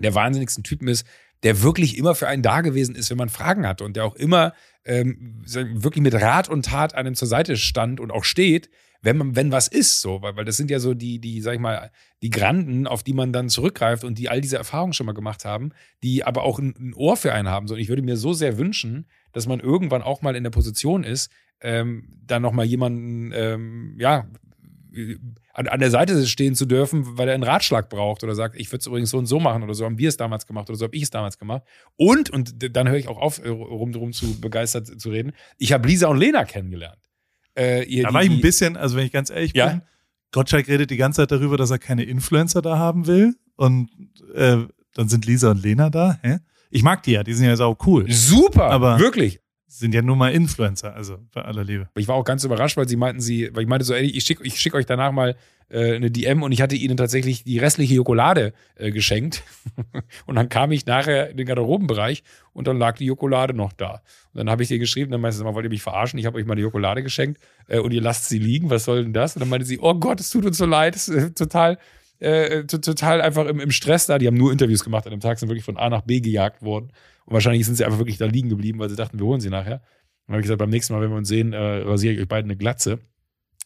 der wahnsinnigsten Typen ist, der wirklich immer für einen da gewesen ist, wenn man Fragen hatte und der auch immer ähm, wirklich mit Rat und Tat einem zur Seite stand und auch steht, wenn man, wenn was ist, so, weil, weil das sind ja so die, die, sag ich mal, die Granden, auf die man dann zurückgreift und die all diese Erfahrungen schon mal gemacht haben, die aber auch ein, ein Ohr für einen haben. So, und ich würde mir so sehr wünschen, dass man irgendwann auch mal in der Position ist, ähm, dann nochmal jemanden, ähm, ja, an, an der Seite stehen zu dürfen, weil er einen Ratschlag braucht oder sagt, ich würde es übrigens so und so machen oder so haben wir es damals gemacht oder so habe ich es damals gemacht. Und, und dann höre ich auch auf, äh, rum drum zu begeistert zu reden, ich habe Lisa und Lena kennengelernt. Äh, ihr, da war ich ein bisschen, also wenn ich ganz ehrlich ja? bin, Gottschalk redet die ganze Zeit darüber, dass er keine Influencer da haben will und äh, dann sind Lisa und Lena da. Hä? Ich mag die ja, die sind ja sau cool. Super, aber wirklich sind ja nur mal Influencer, also bei aller Liebe. Ich war auch ganz überrascht, weil sie meinten, sie, weil ich meinte so, ey, ich schicke ich schick euch danach mal äh, eine DM und ich hatte ihnen tatsächlich die restliche Jokolade äh, geschenkt. und dann kam ich nachher in den Garderobenbereich und dann lag die Jokolade noch da. Und dann habe ich ihr geschrieben, dann meinte sie, wollt ihr mich verarschen? Ich habe euch mal die Jokolade geschenkt äh, und ihr lasst sie liegen, was soll denn das? Und dann meinte sie, oh Gott, es tut uns so leid, es ist total, äh, total einfach im, im Stress da. Die haben nur Interviews gemacht an dem Tag, sind wirklich von A nach B gejagt worden. Und wahrscheinlich sind sie einfach wirklich da liegen geblieben, weil sie dachten, wir holen sie nachher. Dann habe ich gesagt, beim nächsten Mal, wenn wir uns sehen, äh, rasiere ich euch beiden eine Glatze.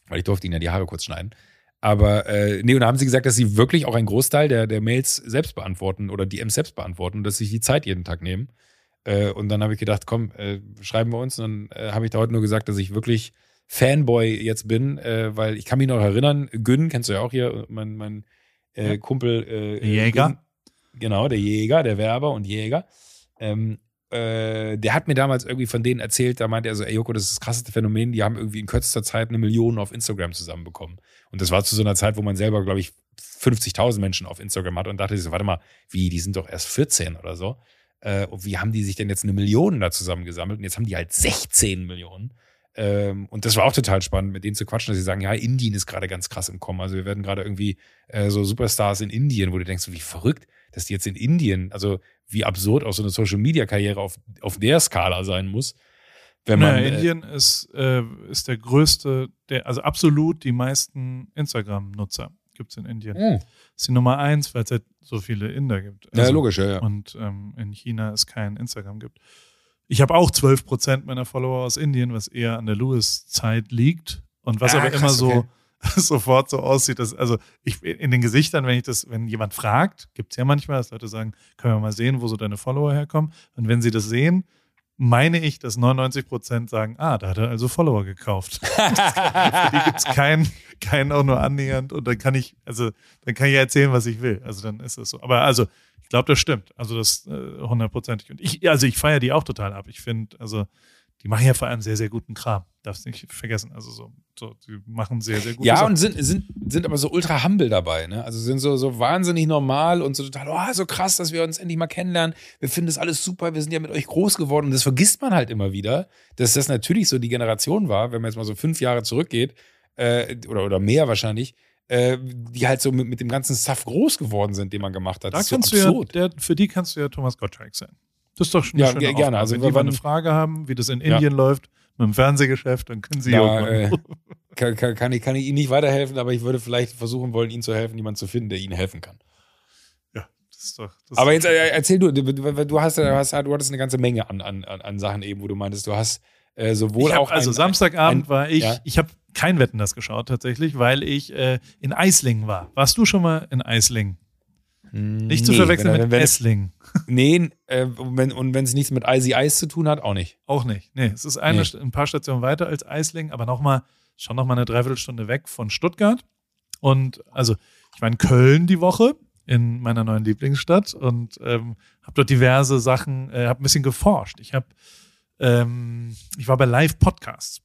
Weil ich durfte ihnen ja die Haare kurz schneiden. Aber äh, nee, und da haben sie gesagt, dass sie wirklich auch einen Großteil der, der Mails selbst beantworten oder DMs selbst beantworten und dass sie sich die Zeit jeden Tag nehmen. Äh, und dann habe ich gedacht, komm, äh, schreiben wir uns. Und dann äh, habe ich da heute nur gesagt, dass ich wirklich Fanboy jetzt bin, äh, weil ich kann mich noch erinnern, Gün, kennst du ja auch hier, mein, mein äh, Kumpel. Äh, Jäger. Gün, genau, der Jäger, der Werber und Jäger. Ähm, äh, der hat mir damals irgendwie von denen erzählt, da meinte er so, ey Joko, das ist das krasseste Phänomen, die haben irgendwie in kürzester Zeit eine Million auf Instagram zusammenbekommen. Und das war zu so einer Zeit, wo man selber, glaube ich, 50.000 Menschen auf Instagram hat und dachte sich so, warte mal, wie, die sind doch erst 14 oder so. Äh, wie haben die sich denn jetzt eine Million da zusammengesammelt? Und jetzt haben die halt 16 Millionen. Ähm, und das war auch total spannend, mit denen zu quatschen, dass sie sagen, ja, Indien ist gerade ganz krass im Kommen. Also wir werden gerade irgendwie äh, so Superstars in Indien, wo du denkst, wie verrückt, dass die jetzt in Indien, also wie absurd auch so eine Social-Media-Karriere auf, auf der Skala sein muss. Wenn man, naja, äh, Indien ist, äh, ist der größte, der, also absolut die meisten Instagram-Nutzer gibt es in Indien. Mhm. ist die Nummer eins, weil es halt so viele Inder gibt. Also, ja, logisch, ja. ja. Und ähm, in China es kein Instagram gibt. Ich habe auch 12 Prozent meiner Follower aus Indien, was eher an der Lewis-Zeit liegt. Und was ah, aber krass, immer so okay. sofort so aussieht, dass, also ich in den Gesichtern, wenn ich das, wenn jemand fragt, gibt es ja manchmal, dass Leute sagen, können wir mal sehen, wo so deine Follower herkommen. Und wenn sie das sehen, meine ich, dass 99 Prozent sagen, ah, da hat er also Follower gekauft. Für die gibt's keinen, keinen auch nur annähernd und dann kann ich, also dann kann ich erzählen, was ich will. Also dann ist es so. Aber also, ich glaube, das stimmt. Also das äh, hundertprozentig. Und ich, also ich feiere die auch total ab. Ich finde, also die machen ja vor allem sehr, sehr guten Kram. Darfst nicht vergessen. Also so, so die machen sehr, sehr gut. Ja, und sind, sind, sind aber so ultra humble dabei, ne? Also sind so, so wahnsinnig normal und so total, oh, so krass, dass wir uns endlich mal kennenlernen. Wir finden das alles super, wir sind ja mit euch groß geworden. Und das vergisst man halt immer wieder, dass das natürlich so die Generation war, wenn man jetzt mal so fünf Jahre zurückgeht, äh, oder, oder mehr wahrscheinlich, äh, die halt so mit, mit dem ganzen Stuff groß geworden sind, den man gemacht hat. Da kannst so du ja, der, für die kannst du ja Thomas Gottschalk sein. Das ist doch schon Ja, gerne. Aufgabe. Also wenn die mal eine Frage haben, wie das in Ja. Indien läuft, mit dem Fernsehgeschäft, dann können sie irgendwann. äh, kann, kann, ich, kann ich Ihnen nicht weiterhelfen, aber ich würde vielleicht versuchen wollen, Ihnen zu helfen, jemanden zu finden, der Ihnen helfen kann. ja, das ist doch. Das Aber jetzt äh, erzähl du, du, hast, du hast, du hattest eine ganze Menge an, an, an Sachen eben, wo du meintest, du hast äh, sowohl hab, auch. also ein- Samstagabend ein- war ich, ja. ich habe kein Wetten das geschaut tatsächlich, weil ich äh, in Eislingen war. Warst du schon mal in Eislingen? Nicht zu Nee, verwechseln wenn, mit wenn, Esslingen. Nee, äh, und wenn und wenn es nichts mit Icy Ice zu tun hat, auch nicht. Auch nicht. Nee, es ist eine, Nee. Ein paar Stationen weiter als Eislingen, aber noch mal, schon noch mal eine Dreiviertelstunde weg von Stuttgart. Und also, ich war in Köln die Woche, in meiner neuen Lieblingsstadt und ähm, habe dort diverse Sachen, äh, habe ein bisschen geforscht. Ich habe, ähm, ich war bei Live-Podcasts.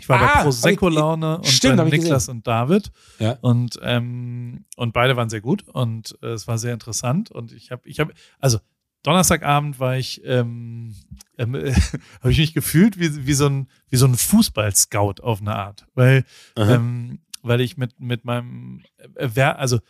Ich war Ah, bei hab Prosecco ich- Laune und stimmt, ich Niklas und David. Ja. Und, ähm, und beide waren sehr gut und äh, es war sehr interessant. Und ich habe, ich habe, also Donnerstagabend war ich, ähm, ähm, äh, habe ich mich gefühlt wie, wie so ein, wie so ein Fußball-Scout auf eine Art. Weil, Aha. ähm, weil ich mit, mit meinem, äh, wer, also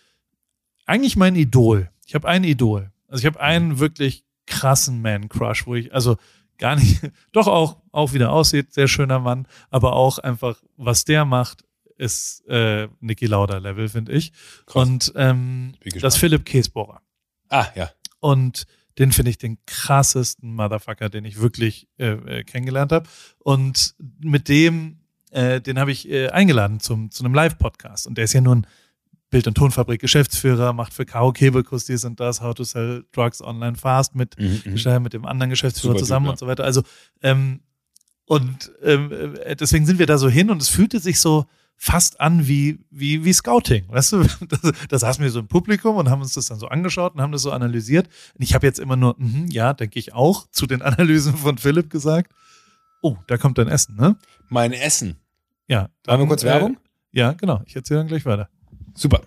eigentlich mein Idol. Ich habe ein Idol. Also ich habe einen wirklich krassen Man-Crush, wo ich, also gar nicht, doch auch, auch wieder aussieht, sehr schöner Mann, aber auch einfach, was der macht, ist äh, Niki Lauda-Level, finde ich. Krass. Und ähm, das Philipp Käsbohrer. Ah, ja. Und den finde ich den krassesten Motherfucker, den ich wirklich äh, äh, kennengelernt habe. Und mit dem, äh, den habe ich äh, eingeladen zum, zu einem Live-Podcast. Und der ist ja nun Bild- und Tonfabrik Geschäftsführer, macht für Karo Kebekus dies und das, How to Sell Drugs Online Fast mit, Mhm, mhm. Mit dem anderen Geschäftsführer Super zusammen Typ, ja. und so weiter. Also, ähm, und ähm, äh, deswegen sind wir da so hin und es fühlte sich so fast an wie, wie, wie Scouting. Weißt du, da, da saßen wir so im Publikum und haben uns das dann so angeschaut und haben das so analysiert. Und ich habe jetzt immer nur, mhm, ja, denke ich auch, zu den Analysen von Philipp gesagt. Oh, da kommt dein Essen, ne? Mein Essen. Ja. Machen wir dann, kurz Werbung? Äh, ja, genau. Ich erzähle dann gleich weiter. Super.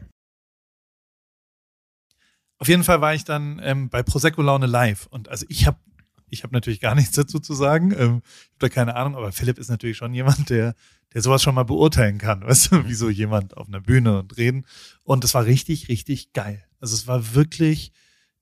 Auf jeden Fall war ich dann ähm, bei Prosecco Laune live und also ich habe ich habe natürlich gar nichts dazu zu sagen. Ähm, ich habe da keine Ahnung, aber Philipp ist natürlich schon jemand, der der sowas schon mal beurteilen kann, weißt du, wie so jemand auf einer Bühne und reden und es war richtig richtig geil. Also es war wirklich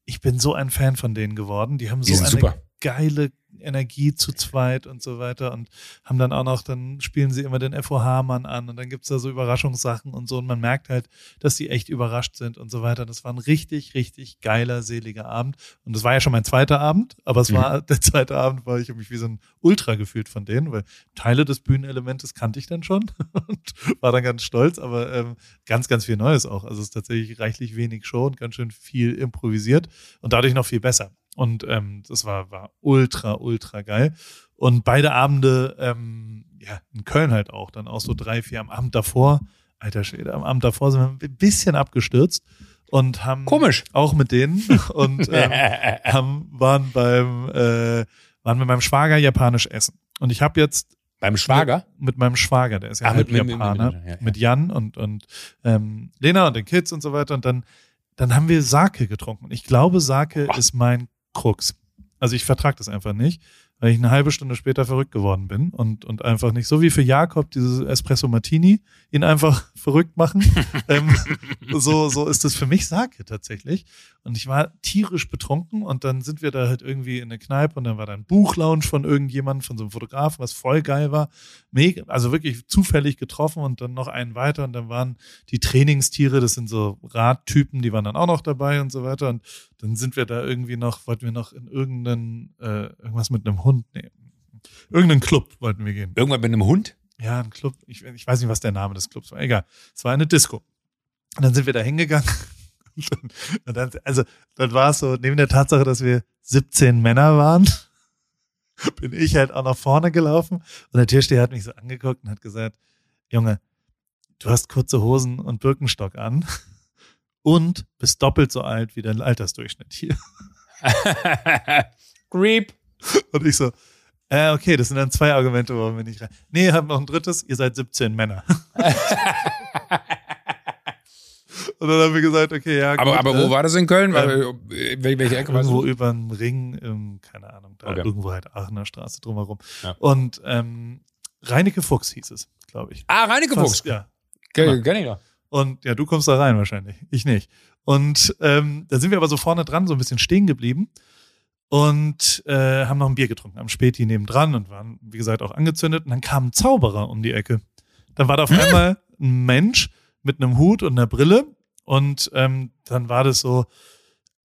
ich bin so ein Fan von denen geworden. Die haben so Die eine super. geile Energie zu zweit und so weiter und haben dann auch noch, dann spielen sie immer den FOH-Mann an und dann gibt's da so Überraschungssachen und so und man merkt halt, dass die echt überrascht sind und so weiter. Das war ein richtig, richtig geiler, seliger Abend und das war ja schon mein zweiter Abend, aber es Mhm. war der zweite Abend, weil ich mich wie so ein Ultra gefühlt von denen, weil Teile des Bühnenelementes kannte ich dann schon und war dann ganz stolz, aber ähm, ganz, ganz viel Neues auch. Also es ist tatsächlich reichlich wenig Show und ganz schön viel improvisiert und dadurch noch viel besser. Und ähm, das war, war ultra, ultra geil. Und beide Abende, ähm, ja, in Köln halt auch, dann auch so drei, vier am Abend davor, alter Schwede, am Abend davor sind wir ein bisschen abgestürzt und haben Komisch. auch mit denen und ähm, haben, waren beim äh, waren mit meinem Schwager japanisch essen. Und ich habe jetzt Beim Schwager? mit meinem Schwager, der ist ja Ah, halb mit- mit- mit- Japaner, mit- mit, ja, ja. Jan und, und ähm, Lena und den Kids und so weiter. Und dann, dann haben wir Sake getrunken. Und ich glaube, Sake Boah. ist mein Krux. Also ich vertrage das einfach nicht, weil ich eine halbe Stunde später verrückt geworden bin und, und einfach nicht, so wie für Jakob dieses Espresso Martini, ihn einfach verrückt machen. ähm, so, so ist es für mich Sake tatsächlich. Und ich war tierisch betrunken und dann sind wir da halt irgendwie in der Kneipe und dann war da ein Buchlounge von irgendjemandem, von so einem Fotografen, was voll geil war. Mega, also wirklich zufällig getroffen und dann noch einen weiter und dann waren die Trainingstiere, das sind so Radtypen, die waren dann auch noch dabei und so weiter und dann sind wir da irgendwie noch, wollten wir noch in irgendeinen, äh, irgendwas mit einem Hund nehmen. Irgendeinen Club wollten wir gehen. Irgendwann mit einem Hund? Ja, ein Club. Ich, ich weiß nicht, was der Name des Clubs war. Egal. Es war eine Disco. Und dann sind wir da hingegangen. Und dann, also, dann war es so, neben der Tatsache, dass wir 17 Männer waren, bin ich halt auch nach vorne gelaufen und der Türsteher hat mich so angeguckt und hat gesagt, Junge, du hast kurze Hosen und Birkenstock an und bist doppelt so alt wie dein Altersdurchschnitt hier. Creep. Und ich so, äh, okay, das sind dann zwei Argumente, warum wir nicht rein. Nee, hab noch ein drittes, ihr seid 17 Männer. Und dann haben wir gesagt, okay, ja. aber, gut, aber äh, wo war das in Köln? Weil, äh, welche Ecke war Irgendwo das? über den Ring, ähm, keine Ahnung, da Okay. irgendwo halt Aachener Straße drumherum. Ja. Und ähm, Reineke Fuchs hieß es, glaube ich. Ah, Reineke Fuchs. Ja. Kenn ich noch. Und ja, du kommst da rein wahrscheinlich. Ich nicht. Und ähm, da sind wir aber so vorne dran, so ein bisschen stehen geblieben und äh, haben noch ein Bier getrunken am Späti nebendran und waren, wie gesagt, auch angezündet. Und dann kam ein Zauberer um die Ecke. Dann war da auf einmal ein Mensch mit einem Hut und einer Brille. Und ähm, dann war das so,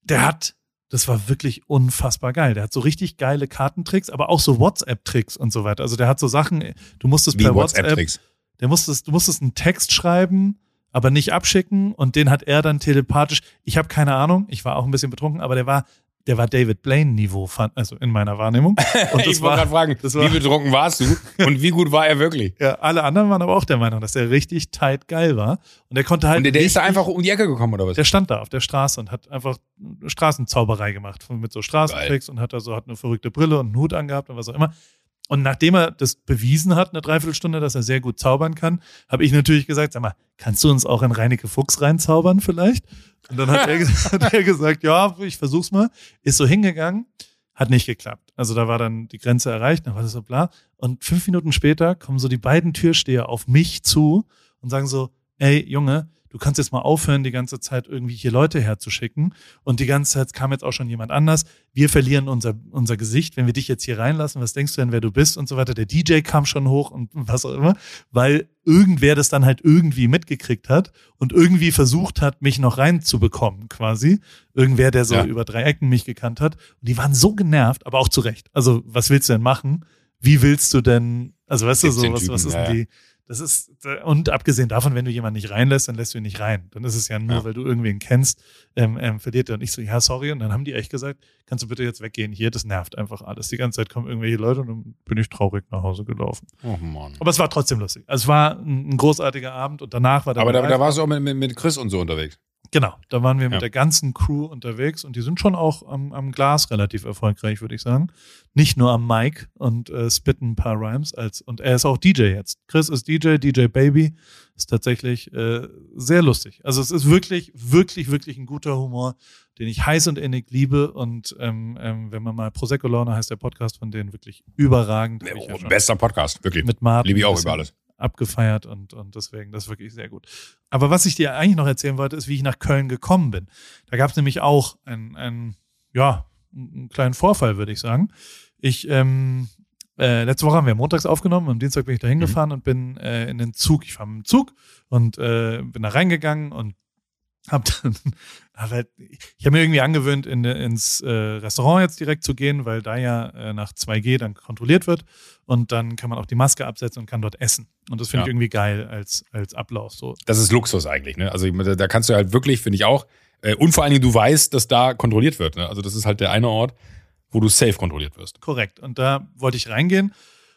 der hat, das war wirklich unfassbar geil. Der hat so richtig geile Kartentricks, aber auch so WhatsApp-Tricks und so weiter. Also der hat so Sachen, du musstest Wie per WhatsApp WhatsApp-Tricks. der musstest, du musstest einen Text schreiben, aber nicht abschicken und den hat er dann telepathisch. Ich habe keine Ahnung, ich war auch ein bisschen betrunken, aber der war, der war David Blaine Niveau, fand- also in meiner Wahrnehmung. Und das ich wollte war, gerade fragen, war- wie betrunken warst du und wie gut war er wirklich? ja, alle anderen waren aber auch der Meinung, dass der richtig tight geil war und der konnte halt Und der, der ist da einfach um die Ecke gekommen, oder was? der stand da auf der Straße und hat einfach Straßenzauberei gemacht mit so Straßentricks und hat also hat eine verrückte Brille und einen Hut angehabt und was auch immer. Und nachdem er das bewiesen hat, eine Dreiviertelstunde, dass er sehr gut zaubern kann, habe ich natürlich gesagt, sag mal, kannst du uns auch in Reineke Fuchs reinzaubern vielleicht? Und dann hat er, hat er gesagt, ja, ich versuch's mal. Ist so hingegangen, hat nicht geklappt. Also da war dann die Grenze erreicht, dann war das so bla. Und fünf Minuten später kommen so die beiden Türsteher auf mich zu und sagen so, ey Junge, du kannst jetzt mal aufhören, die ganze Zeit irgendwie hier Leute herzuschicken. Und die ganze Zeit kam jetzt auch schon jemand anders. Wir verlieren unser, unser Gesicht, wenn wir dich jetzt hier reinlassen. Was denkst du denn, wer du bist und so weiter? Der DJ kam schon hoch und was auch immer, weil irgendwer das dann halt irgendwie mitgekriegt hat und irgendwie versucht hat, mich noch reinzubekommen, quasi. Irgendwer, der so Ja. über drei Ecken mich gekannt hat. Und die waren so genervt, aber auch zu Recht. Also, was willst du denn machen? Wie willst du denn, also weißt du, so, 17 was, was ist denn die, das ist, und abgesehen davon, wenn du jemanden nicht reinlässt, dann lässt du ihn nicht rein. Dann ist es ja nur, Ja. weil du irgendwen kennst, ähm, ähm, verliert er. Und ich so, ja, sorry. Und dann haben die echt gesagt, kannst du bitte jetzt weggehen hier, das nervt einfach alles. Die ganze Zeit kommen irgendwelche Leute und dann bin ich traurig nach Hause gelaufen. Oh Mann. Aber es war trotzdem lustig. Also es war ein, ein großartiger Abend und danach war der Aber da, da warst du auch mit, mit, mit Chris und so unterwegs. Genau, da waren wir mit Ja. der ganzen Crew unterwegs und die sind schon auch am, am Glas relativ erfolgreich, würde ich sagen. Nicht nur am Mic und äh, spitten ein paar Rhymes als und er ist auch DJ jetzt. Chris ist DJ, DJ Baby ist tatsächlich äh, sehr lustig. Also es ist wirklich, wirklich, wirklich ein guter Humor, den ich heiß und innig liebe und ähm, ähm, wenn man mal Prosecco Laune heißt der Podcast von denen wirklich überragend. Ich ja Bester Podcast, wirklich. mit Martin Liebe ich auch über alles. Abgefeiert und, und deswegen, das ist wirklich sehr gut. Aber was ich dir eigentlich noch erzählen wollte, ist, wie ich nach Köln gekommen bin. Da gab es nämlich auch einen, einen, ja, einen kleinen Vorfall, würde ich sagen. Ich, ähm, äh, letzte Woche haben wir montags aufgenommen, am Dienstag bin ich da hingefahren und bin äh, in den Zug. Ich fahre mit dem Zug und äh, bin da reingegangen und hab dann, hab halt, ich habe mir irgendwie angewöhnt, in, ins äh, Restaurant jetzt direkt zu gehen, weil da ja äh, nach 2G dann kontrolliert wird und dann kann man auch die Maske absetzen und kann dort essen. Und das finde ich Ja. irgendwie geil als, als Ablauf. So. Das ist Luxus eigentlich, ne? Also ich da kannst du halt wirklich, finde ich auch, äh, und vor allen Dingen, du weißt, dass da kontrolliert wird. Ne? Also das ist halt der eine Ort, wo du safe kontrolliert wirst. Korrekt. Und da wollte ich reingehen.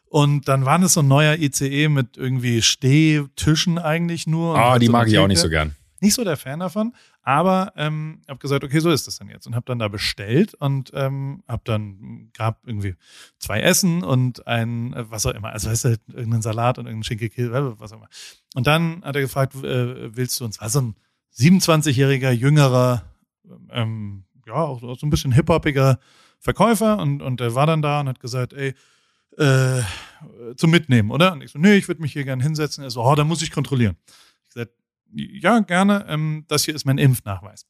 Und dann war es so ein neuer ICE mit irgendwie Stehtischen eigentlich nur. Ah, halt die so mag ich auch nicht so gern. nicht so der Fan davon, aber ähm, habe gesagt, okay, so ist das dann jetzt und habe dann da bestellt und ähm, habe dann gab irgendwie zwei Essen und ein äh, was auch immer, also weißt du, halt, irgendeinen Salat und irgendeinen Schinkenkäse, was auch immer. Und dann hat er gefragt, äh, willst du uns? War so ein 27-jähriger jüngerer, ähm, ja auch so ein bisschen hip-hopiger Verkäufer und und der war dann da und hat gesagt, ey äh, zum Mitnehmen, oder? Und ich so, nee, ich würde mich hier gerne hinsetzen. Er so, oh, da muss ich kontrollieren. Ich gesagt, ja, gerne. Ähm, das hier ist mein Impfnachweis.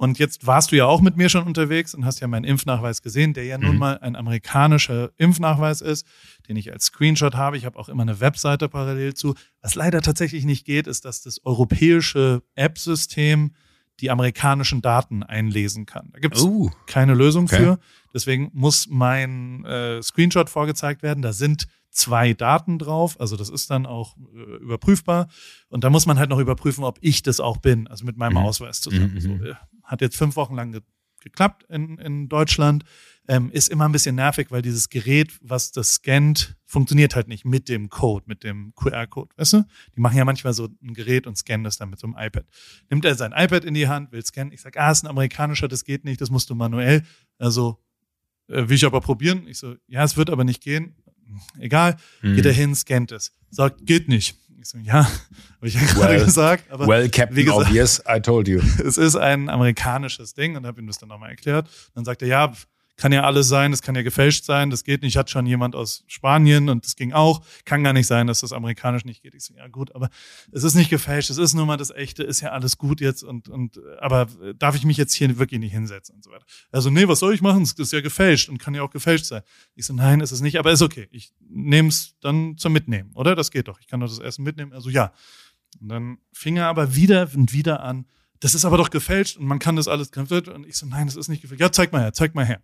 Und jetzt warst du ja auch mit mir schon unterwegs und hast ja meinen Impfnachweis gesehen, der ja nun Mhm. mal ein amerikanischer Impfnachweis ist, den ich als Screenshot habe. Ich habe auch immer eine Webseite parallel zu. Was leider tatsächlich nicht geht, ist, dass das europäische App-System die amerikanischen Daten einlesen kann. Da gibt es Uh. keine Lösung Okay. für. Deswegen muss mein äh, Screenshot vorgezeigt werden. Da sind zwei Daten drauf. Also das ist dann auch äh, überprüfbar. Und da muss man halt noch überprüfen, ob ich das auch bin. Also mit meinem Mhm. Ausweis zusammen. Mhm, So, mhm. äh, hat jetzt fünf Wochen lang geklappt in, in Deutschland. Ähm, ist immer ein bisschen nervig, weil dieses Gerät, was das scannt, funktioniert halt nicht mit dem Code, mit dem QR-Code. Weißt du? Die machen ja manchmal so ein Gerät und scannen das dann mit so einem iPad. Nimmt er sein iPad in die Hand, will scannen. Ich sag, ah, ist ein amerikanischer, das geht nicht, das musst du manuell. Also äh, will ich aber probieren. Ich so, ja, es wird aber nicht gehen. Egal, Mhm. geht er hin, scannt es. Sagt, geht nicht. Ich so, ja, habe ich ja gerade Well- gesagt. Aber well, Captain wie gesagt- Obvious, I told you. es ist ein amerikanisches Ding und habe ihm das dann nochmal erklärt. Dann sagt er, ja, kann ja alles sein, das kann ja gefälscht sein, das geht nicht. Hat schon jemand aus Spanien und das ging auch. Kann gar nicht sein, dass das amerikanisch nicht geht. Ich so, ja gut, aber es ist nicht gefälscht, es ist nur mal das echte, ist ja alles gut jetzt und, und aber darf ich mich jetzt hier wirklich nicht hinsetzen und so weiter. Also, nee, was soll ich machen? Das ist ja gefälscht und kann ja auch gefälscht sein. Ich so, nein, ist es nicht, aber ist okay. Ich nehme es dann zum Mitnehmen, oder? Das geht doch. Ich kann doch das Essen mitnehmen. Also ja. Und dann fing er aber wieder und wieder an, das ist aber doch gefälscht und man kann das alles. Und ich so, nein, das ist nicht gefälscht. Ja, zeig mal her, zeig mal her.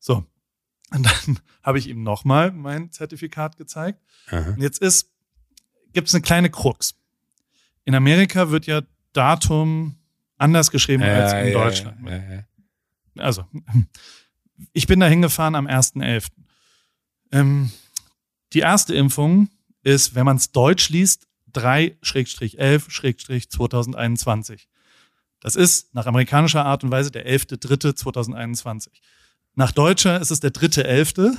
So. Und dann habe ich ihm nochmal mein Zertifikat gezeigt. Aha. Und jetzt ist, gibt es eine kleine Krux. In Amerika wird ja Datum anders geschrieben als in Ja, ja, Deutschland. Ja, ja, ja. Also, ich bin da hingefahren am 1.11. Ähm, die erste Impfung ist, wenn man es deutsch liest, 3-11-2021. Das ist nach amerikanischer Art und Weise der 11.3.2021. Nach deutscher ist es der 3.11.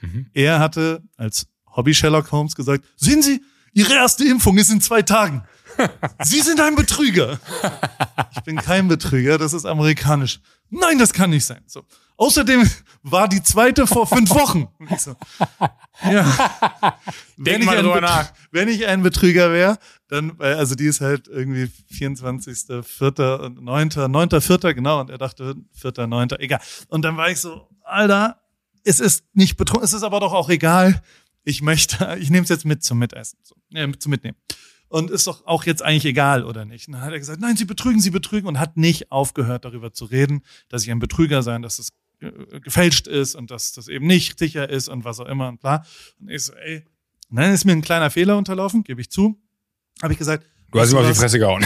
Mhm. Er hatte als Hobby Sherlock Holmes gesagt, sehen Sie, Ihre erste Impfung ist in zwei Tagen. Sie sind ein Betrüger. Ich bin kein Betrüger, das ist amerikanisch. Nein, das kann nicht sein. So. Außerdem war die zweite vor fünf Wochen. Und Ich so, ja. Denk mal drüber nach. Wenn ich ein Betrüger wäre, dann, weil, also die ist halt irgendwie 24., 4. und 9., 9., 4., genau, und er dachte 4., 9., egal. Und dann war ich so, Alter, es ist nicht betrunken, es ist aber doch auch egal. Ich möchte, ich nehme es jetzt mit zum Mitessen, so, äh, zum Mitnehmen. Und ist doch auch jetzt eigentlich egal, oder nicht? Und dann hat er gesagt, nein, Sie betrügen, Sie betrügen und hat nicht aufgehört, darüber zu reden, dass ich ein Betrüger sein, dass es äh, gefälscht ist und dass das eben nicht sicher ist und was auch immer und bla. Und ich so, ey, und dann ist mir ein kleiner Fehler unterlaufen, gebe ich zu. Habe ich gesagt, Du hast ihm auf die? Fresse gehauen.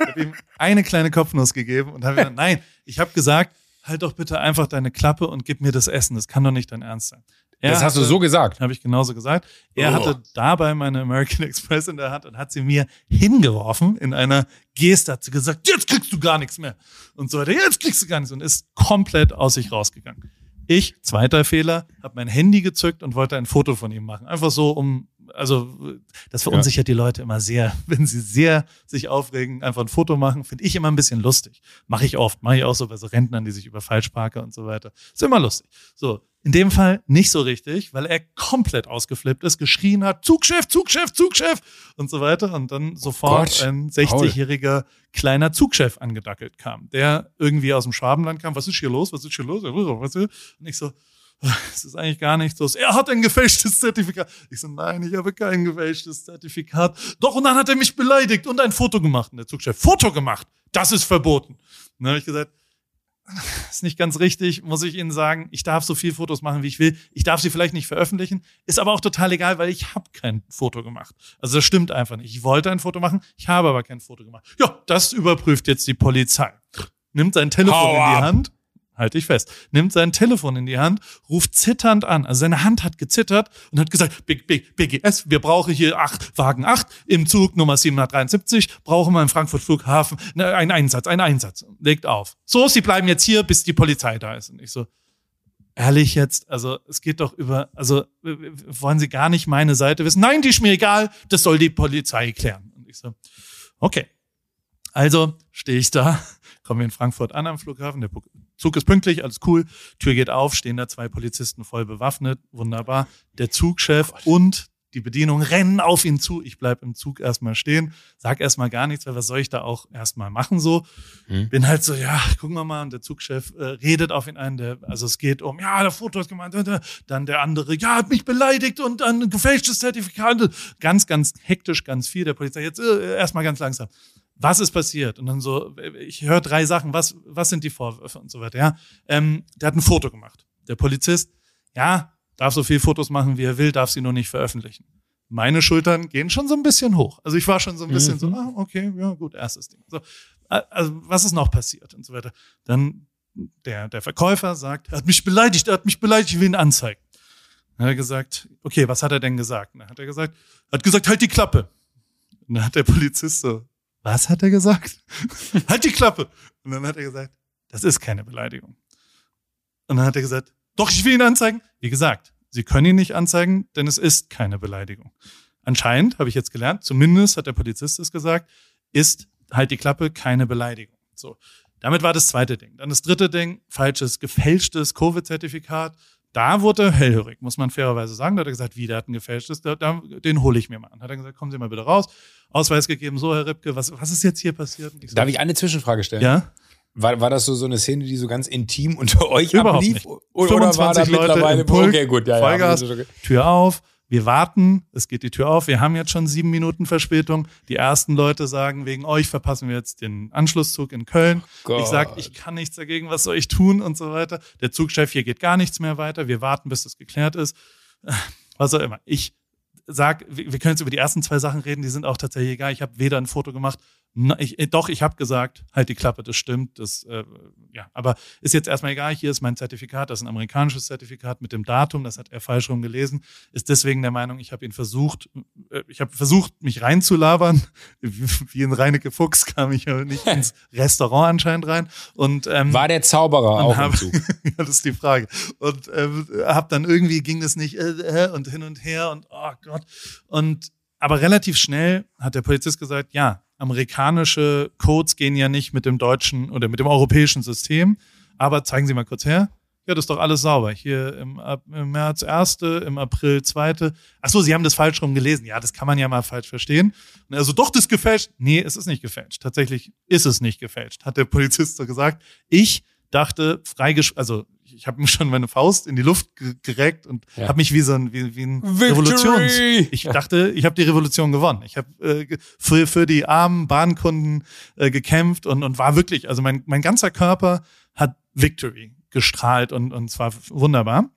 Ich habe ihm eine kleine Kopfnuss gegeben und habe gesagt, nein, ich habe gesagt, halt doch bitte einfach deine Klappe und gib mir das Essen. Das kann doch nicht dein Ernst sein. Er Das hast du hatte- so gesagt. habe ich genauso gesagt. Er Oh. hatte dabei meine American Express in der Hand und hat sie mir hingeworfen in einer Geste, hat sie gesagt, jetzt kriegst du gar nichts mehr. Und so weiter, jetzt kriegst du gar nichts und ist komplett aus sich rausgegangen. Ich, zweiter Fehler, habe mein Handy gezückt und wollte ein Foto von ihm machen. Einfach so, um, also das verunsichert die Leute immer sehr, wenn sie sehr sich aufregen, einfach ein Foto machen, finde ich immer ein bisschen lustig. Mache ich oft, mache ich auch so bei so Rentnern, die sich über Falschparker und so weiter. Ist immer lustig. So, in dem Fall nicht so richtig, weil er komplett ausgeflippt ist, geschrien hat, Zugchef, Zugchef, Zugchef und so weiter und dann sofort Gott, ein 60-jähriger kleiner Zugchef angedackelt kam, der irgendwie aus dem Schwabenland kam. Was ist hier los? Was ist hier los? Was ist- Und ich so, es ist eigentlich gar nichts los. Er hat ein gefälschtes Zertifikat. Ich so, nein, ich habe kein gefälschtes Zertifikat. Doch, und dann hat er mich beleidigt und ein Foto gemacht. Und der Zugchef, Foto gemacht? Das ist verboten. Und dann habe ich gesagt, ist nicht ganz richtig, muss ich Ihnen sagen. Ich darf so viel Fotos machen, wie ich will. Ich darf sie vielleicht nicht veröffentlichen. Ist aber auch total egal, weil ich habe kein Foto gemacht. Also das stimmt einfach nicht. Ich wollte ein Foto machen, ich habe aber kein Foto gemacht. Ja, das überprüft jetzt die Polizei. Nimmt sein Telefon Hau in die ab. Hand, halte ich fest, nimmt sein Telefon in die Hand, ruft zitternd an. Also seine Hand hat gezittert und hat gesagt, Big, Big, BGS, wir brauchen hier acht, Wagen 8 im Zug Nummer 773, brauchen wir im Frankfurt Flughafen ne, einen Einsatz, einen Einsatz. Legt auf. So, Sie bleiben jetzt hier, bis die Polizei da ist. Und ich so, ehrlich jetzt, also es geht doch über, also wollen Sie gar nicht meine Seite wissen? Nein, die ist mir egal, das soll die Polizei klären. Und ich so, okay. Also stehe ich da, kommen wir in Frankfurt an am Flughafen, der Zug ist pünktlich, alles cool, Tür geht auf, stehen da zwei Polizisten voll bewaffnet, wunderbar. Der Zugchef und die Bedienung rennen auf ihn zu. Ich bleib im Zug erstmal stehen, sag erstmal gar nichts, weil was soll ich da auch erstmal machen so? Hm. Bin halt so, ja, gucken wir mal. Und der Zugchef äh, redet auf ihn ein. Der, also es geht um, ja, der Foto ist gemeint. äh, äh. Dann der andere, ja, hat mich beleidigt und dann ein gefälschtes Zertifikat. Ganz, ganz hektisch, ganz viel. Der Polizei jetzt äh, erstmal ganz langsam. Was ist passiert? Und dann so, ich höre drei Sachen. Was, was sind die Vorwürfe und so weiter? Ja, ähm, der hat ein Foto gemacht. Der Polizist, ja, darf so viel Fotos machen, wie er will, darf sie nur nicht veröffentlichen. Meine Schultern gehen schon so ein bisschen hoch. Also ich war schon so ein bisschen so, ah, okay, ja, gut, erstes Ding. So, also was ist noch passiert und so weiter. Dann der, der Verkäufer sagt, er hat mich beleidigt, er hat mich beleidigt, ich will ihn anzeigen. Dann hat er gesagt, okay, was hat er denn gesagt? Dann hat er gesagt, er hat gesagt, halt die Klappe. Und dann hat der Polizist so, was hat er gesagt? halt die Klappe. Und dann hat er gesagt, das ist keine Beleidigung. Und dann hat er gesagt, doch, ich will ihn anzeigen. Wie gesagt, Sie können ihn nicht anzeigen, denn es ist keine Beleidigung. Anscheinend, habe ich jetzt gelernt, zumindest hat der Polizist es gesagt, ist halt die Klappe keine Beleidigung. So. Damit war das zweite Ding. Dann das dritte Ding, falsches, gefälschtes Covid-Zertifikat. Da wurde er hellhörig, muss man fairerweise sagen. Da hat er gesagt, wie, der hat ein gefälschtes, da, da, den hole ich mir mal an. Hat er gesagt, kommen Sie mal bitte raus. Ausweis gegeben, so, Herr Ripke, was, was ist jetzt hier passiert? Ich so, Darf ich eine Zwischenfrage stellen? Ja. War, war das so, so eine Szene, die so ganz intim unter euch Überhaupt ablief? Nicht. Oder, oder war da Leute mittlerweile im Pulk, okay, gut, ja, Vollgas, ja, okay. Tür auf, wir warten, es geht die Tür auf, wir haben jetzt schon sieben Minuten Verspätung. Die ersten Leute sagen, wegen euch verpassen wir jetzt den Anschlusszug in Köln. Gott. Ich sage, ich kann nichts dagegen, was soll ich tun und so weiter. Der Zugchef, hier geht gar nichts mehr weiter, wir warten, bis das geklärt ist. Was auch immer. Ich sag, wir wir können jetzt über die ersten zwei Sachen reden, die sind auch tatsächlich egal. Ich habe weder ein Foto gemacht, na, ich, äh, doch, ich habe gesagt, halt die Klappe, das stimmt. Das, äh, ja, aber ist jetzt erstmal egal. Hier ist mein Zertifikat, das ist ein amerikanisches Zertifikat mit dem Datum, das hat er falsch rum gelesen. Ist deswegen der Meinung, ich habe ihn versucht, äh, ich habe versucht, mich reinzulabern. Wie ein Reinecke Fuchs kam ich aber nicht ins Restaurant anscheinend rein. Und ähm, War der Zauberer auch hab, im Zug? ja, das ist die Frage. Und ähm, hab dann irgendwie ging das nicht äh, äh, und hin und her und oh Gott. Und aber relativ schnell hat der Polizist gesagt, ja, amerikanische Codes gehen ja nicht mit dem deutschen oder mit dem europäischen System. Aber zeigen Sie mal kurz her. Ja, das ist doch alles sauber. Hier im, im März erste, im April zweite. Ach so, Sie haben das falsch rum gelesen. Ja, das kann man ja mal falsch verstehen. Also doch, das gefälscht. Nee, es ist nicht gefälscht. Tatsächlich ist es nicht gefälscht, hat der Polizist so gesagt. Ich dachte, freigesch also ich habe mir schon meine Faust in die Luft ge- gereckt und Ja. habe mich wie so ein wie, wie ein Victory! Revolutions ich dachte, ich habe die Revolution gewonnen. Ich habe äh, für, für die armen Bahnkunden äh, gekämpft und, und war wirklich, also mein, mein ganzer Körper hat Victory gestrahlt und, und zwar wunderbar.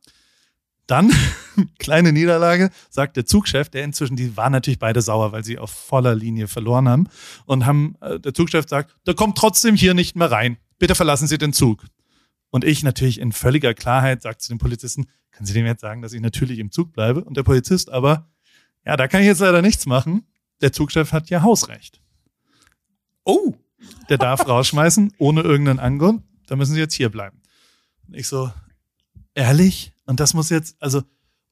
Dann, kleine Niederlage, sagt der Zugchef, der inzwischen, die waren natürlich beide sauer, weil sie auf voller Linie verloren haben. Und haben, äh, der Zugchef sagt, der kommt trotzdem hier nicht mehr rein. Bitte verlassen Sie den Zug. Und ich natürlich in völliger Klarheit sagt zu dem Polizisten, können Sie dem jetzt sagen, dass ich natürlich im Zug bleibe? Und der Polizist aber, ja, da kann ich jetzt leider nichts machen. Der Zugchef hat ja Hausrecht. Oh, Der darf rausschmeißen, ohne irgendeinen Angrund. Da müssen Sie jetzt hier bleiben. Und ich so, ehrlich? Und das muss jetzt, also,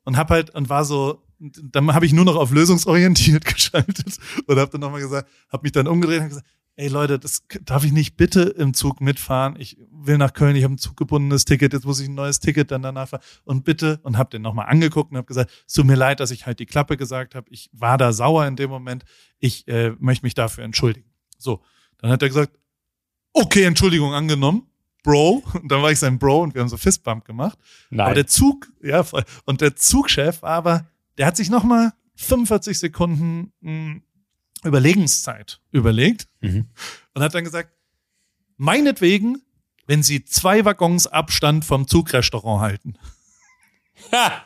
und hab halt, und war so, dann habe ich nur noch auf lösungsorientiert geschaltet und habe dann nochmal gesagt, habe mich dann umgedreht und gesagt, ey Leute, das darf ich nicht bitte im Zug mitfahren. Ich will nach Köln, ich habe ein zuggebundenes Ticket, jetzt muss ich ein neues Ticket dann danach fahren. Und bitte, und habe den nochmal angeguckt und habe gesagt, es tut mir leid, dass ich halt die Klappe gesagt habe. Ich war da sauer in dem Moment. Ich äh, möchte mich dafür entschuldigen. So, dann hat er gesagt, okay, Entschuldigung angenommen. Bro, und dann war ich sein Bro und wir haben so Fistbump gemacht. nein. Aber der Zug, ja, und der Zugchef, aber der hat sich nochmal 45 Sekunden mh, Überlegenszeit überlegt Mhm. und hat dann gesagt, meinetwegen, wenn Sie zwei Waggons Abstand vom Zugrestaurant halten. Ha!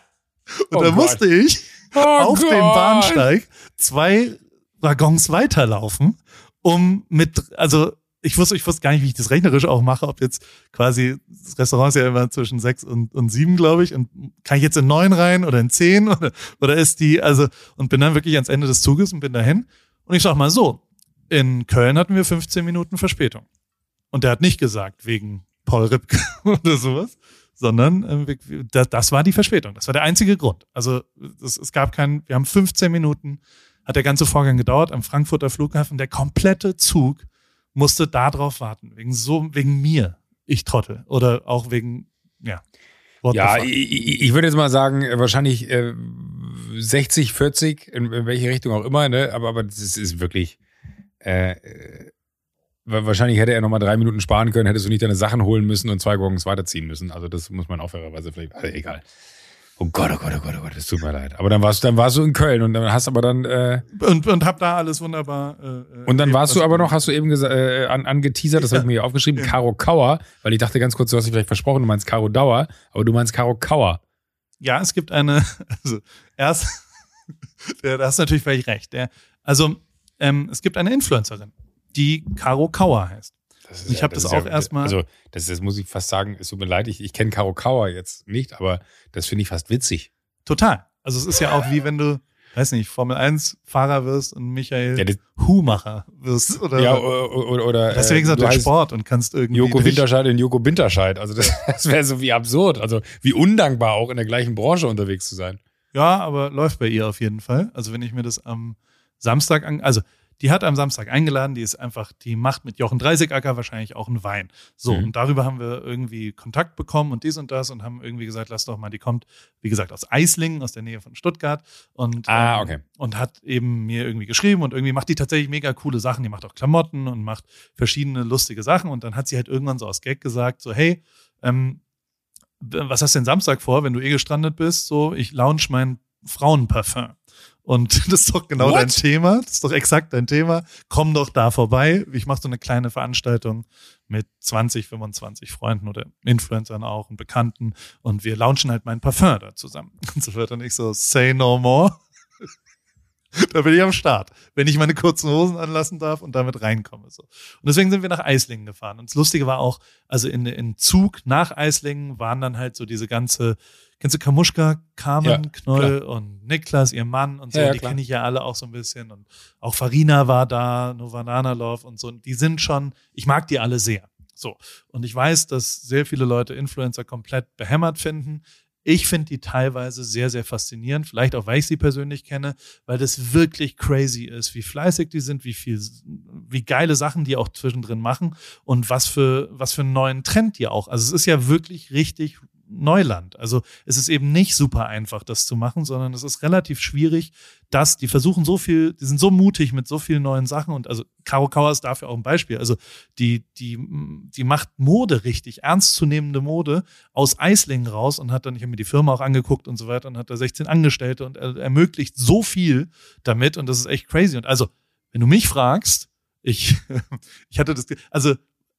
Und Oh dann Gott. musste ich Oh auf Gott. dem Bahnsteig zwei Waggons weiterlaufen, um mit, also ich wusste, ich wusste gar nicht, wie ich das rechnerisch auch mache, ob jetzt quasi, das Restaurant ist ja immer zwischen sechs und, und sieben, glaube ich, und kann ich jetzt in neun rein oder in zehn oder, oder ist die, also, und bin dann wirklich ans Ende des Zuges und bin dahin. Und ich sag mal so, in Köln hatten wir 15 Minuten Verspätung. Und der hat nicht gesagt, wegen Paul Ripke oder sowas, sondern äh, wir- das, war die Verspätung. Das war der einzige Grund. Also es, es gab keinen, wir haben 15 Minuten, hat der ganze Vorgang gedauert am Frankfurter Flughafen. Der komplette Zug musste da drauf warten, wegen so, wegen mir, ich Trottel. Oder auch wegen, ja. What Ja, ich, ich würde jetzt mal sagen, äh, wahrscheinlich äh, 60, 40, in, in welche Richtung auch immer, ne? Aber, aber das ist, wirklich. Äh, äh, wa- wahrscheinlich hätte er nochmal drei Minuten sparen können, hättest du nicht deine Sachen holen müssen und zwei Waggons weiterziehen müssen. Also das muss man auch fairerweise vielleicht. Also egal. Oh Gott, oh Gott, oh Gott, oh Gott, das tut mir leid. Aber dann warst du, dann warst du in Köln und dann hast aber dann äh, und, und hab da alles wunderbar. Äh, äh, und dann erlebt, warst du aber noch, hast du eben äh, an, angeteasert, das habe ich mir hier aufgeschrieben, Ja. Caro Kauer, weil ich dachte ganz kurz, du hast dich vielleicht versprochen, du meinst Caro Dauer, aber du meinst Caro Kauer. Ja, es gibt eine, also erst, da hast du natürlich völlig recht. Der, also ähm, es gibt eine Influencerin, die Caro Kauer heißt. Das ich habe das, ist auch erstmal. Also, das, das muss ich fast sagen, es tut mir leid, ich, ich kenne Karo Kauer jetzt nicht, aber das finde ich fast witzig. Total. Also es ist ja auch wie wenn du, weiß nicht, Formel 1 Fahrer wirst und Michael Ja, das- Humacher wirst oder Ja, oder, oder, oder ja gesagt, du der Sport und kannst irgendwie Joko Winterscheid in Joko Winterscheid. Also das, das wäre so wie absurd. Also wie undankbar auch in der gleichen Branche unterwegs zu sein. Ja, aber läuft bei ihr auf jeden Fall. Also wenn ich mir das am Samstag an, also die hat am Samstag eingeladen, die ist einfach, die macht mit Jochen Dreisigacker wahrscheinlich auch einen Wein. So, Mhm. und darüber haben wir irgendwie Kontakt bekommen und dies und das und haben irgendwie gesagt, lass doch mal, die kommt, wie gesagt, aus Eislingen, aus der Nähe von Stuttgart und, Ah, ähm, okay. und hat eben mir irgendwie geschrieben und irgendwie macht die tatsächlich mega coole Sachen. Die macht auch Klamotten und macht verschiedene lustige Sachen und dann hat sie halt irgendwann so aus Gag gesagt, so, hey, ähm, was hast du denn Samstag vor, wenn du eh gestrandet bist? So, ich launch mein Frauenparfum. Und das ist doch genau What? dein Thema. Das ist doch exakt dein Thema. Komm doch da vorbei. Ich mache so eine kleine Veranstaltung mit 20, 25 Freunden oder Influencern auch und Bekannten. Und wir launchen halt mein Parfum da zusammen. Und so wird dann nicht so, say no more. da bin ich am Start, wenn ich meine kurzen Hosen anlassen darf und damit reinkomme. So. Und deswegen sind wir nach Eislingen gefahren. Und das Lustige war auch, also in, in Zug nach Eislingen waren dann halt so diese ganze, kennst du Kamuschka, Carmen, Ja, Knoll und Niklas, ihr Mann und so, Ja, ja, die klar. kenne ich ja alle auch so ein bisschen. Und auch Farina war da, Novanana Love und so. Und die sind schon, ich mag die alle sehr. So. Und ich weiß, dass sehr viele Leute Influencer komplett behämmert finden. Ich finde die teilweise sehr, sehr faszinierend. Vielleicht auch, weil ich sie persönlich kenne, weil das wirklich crazy ist, wie fleißig die sind, wie viel, wie geile Sachen die auch zwischendrin machen und was für, was für einen neuen Trend die auch. Also es ist ja wirklich richtig Neuland. Also es ist eben nicht super einfach, das zu machen, sondern es ist relativ schwierig, dass die versuchen so viel, die sind so mutig mit so vielen neuen Sachen und also Caro Kauer ist dafür auch ein Beispiel. Also die, die, die macht Mode richtig, ernstzunehmende Mode aus Eislingen raus und hat dann, ich habe mir die Firma auch angeguckt und so weiter und hat da 16 Angestellte und er, ermöglicht so viel damit und das ist echt crazy. Und also, wenn du mich fragst, ich, ich hatte das, also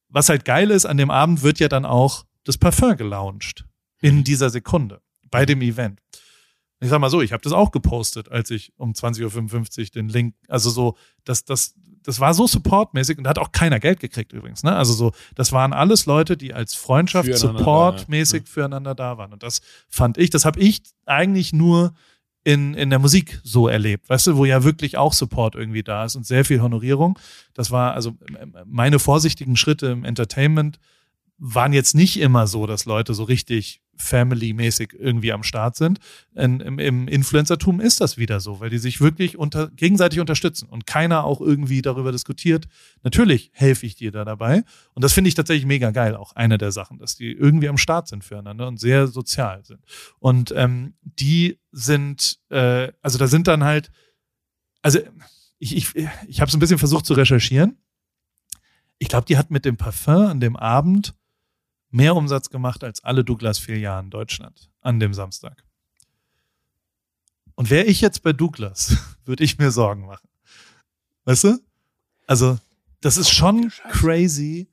was halt geil ist, an dem Abend wird ja dann auch das Parfum gelauncht in dieser Sekunde bei dem Event. Ich sag mal so, ich habe das auch gepostet, als ich um 20.55 Uhr den Link, also so, das, das, das war so supportmäßig und da hat auch keiner Geld gekriegt übrigens. Ne? Also so, das waren alles Leute, die als Freundschaft, supportmäßig da, füreinander da waren. Und das fand ich, das habe ich eigentlich nur in, in der Musik so erlebt, weißt du, wo ja wirklich auch Support irgendwie da ist und sehr viel Honorierung. Das war also meine vorsichtigen Schritte im Entertainment waren jetzt nicht immer so, dass Leute so richtig family-mäßig irgendwie am Start sind. In, Im im Influencertum ist das wieder so, weil die sich wirklich unter, gegenseitig unterstützen und keiner auch irgendwie darüber diskutiert. Natürlich helfe ich dir da dabei. Und das finde ich tatsächlich mega geil, auch eine der Sachen, dass die irgendwie am Start sind füreinander und sehr sozial sind. Und ähm, die sind, äh, also da sind dann halt, also ich, ich, ich habe es ein bisschen versucht zu recherchieren. Ich glaube, die hat mit dem Parfum an dem Abend mehr Umsatz gemacht als alle Douglas-Filialen in Deutschland an dem Samstag. Und wäre ich jetzt bei Douglas, würde ich mir Sorgen machen. Weißt du? Also, das ist schon crazy,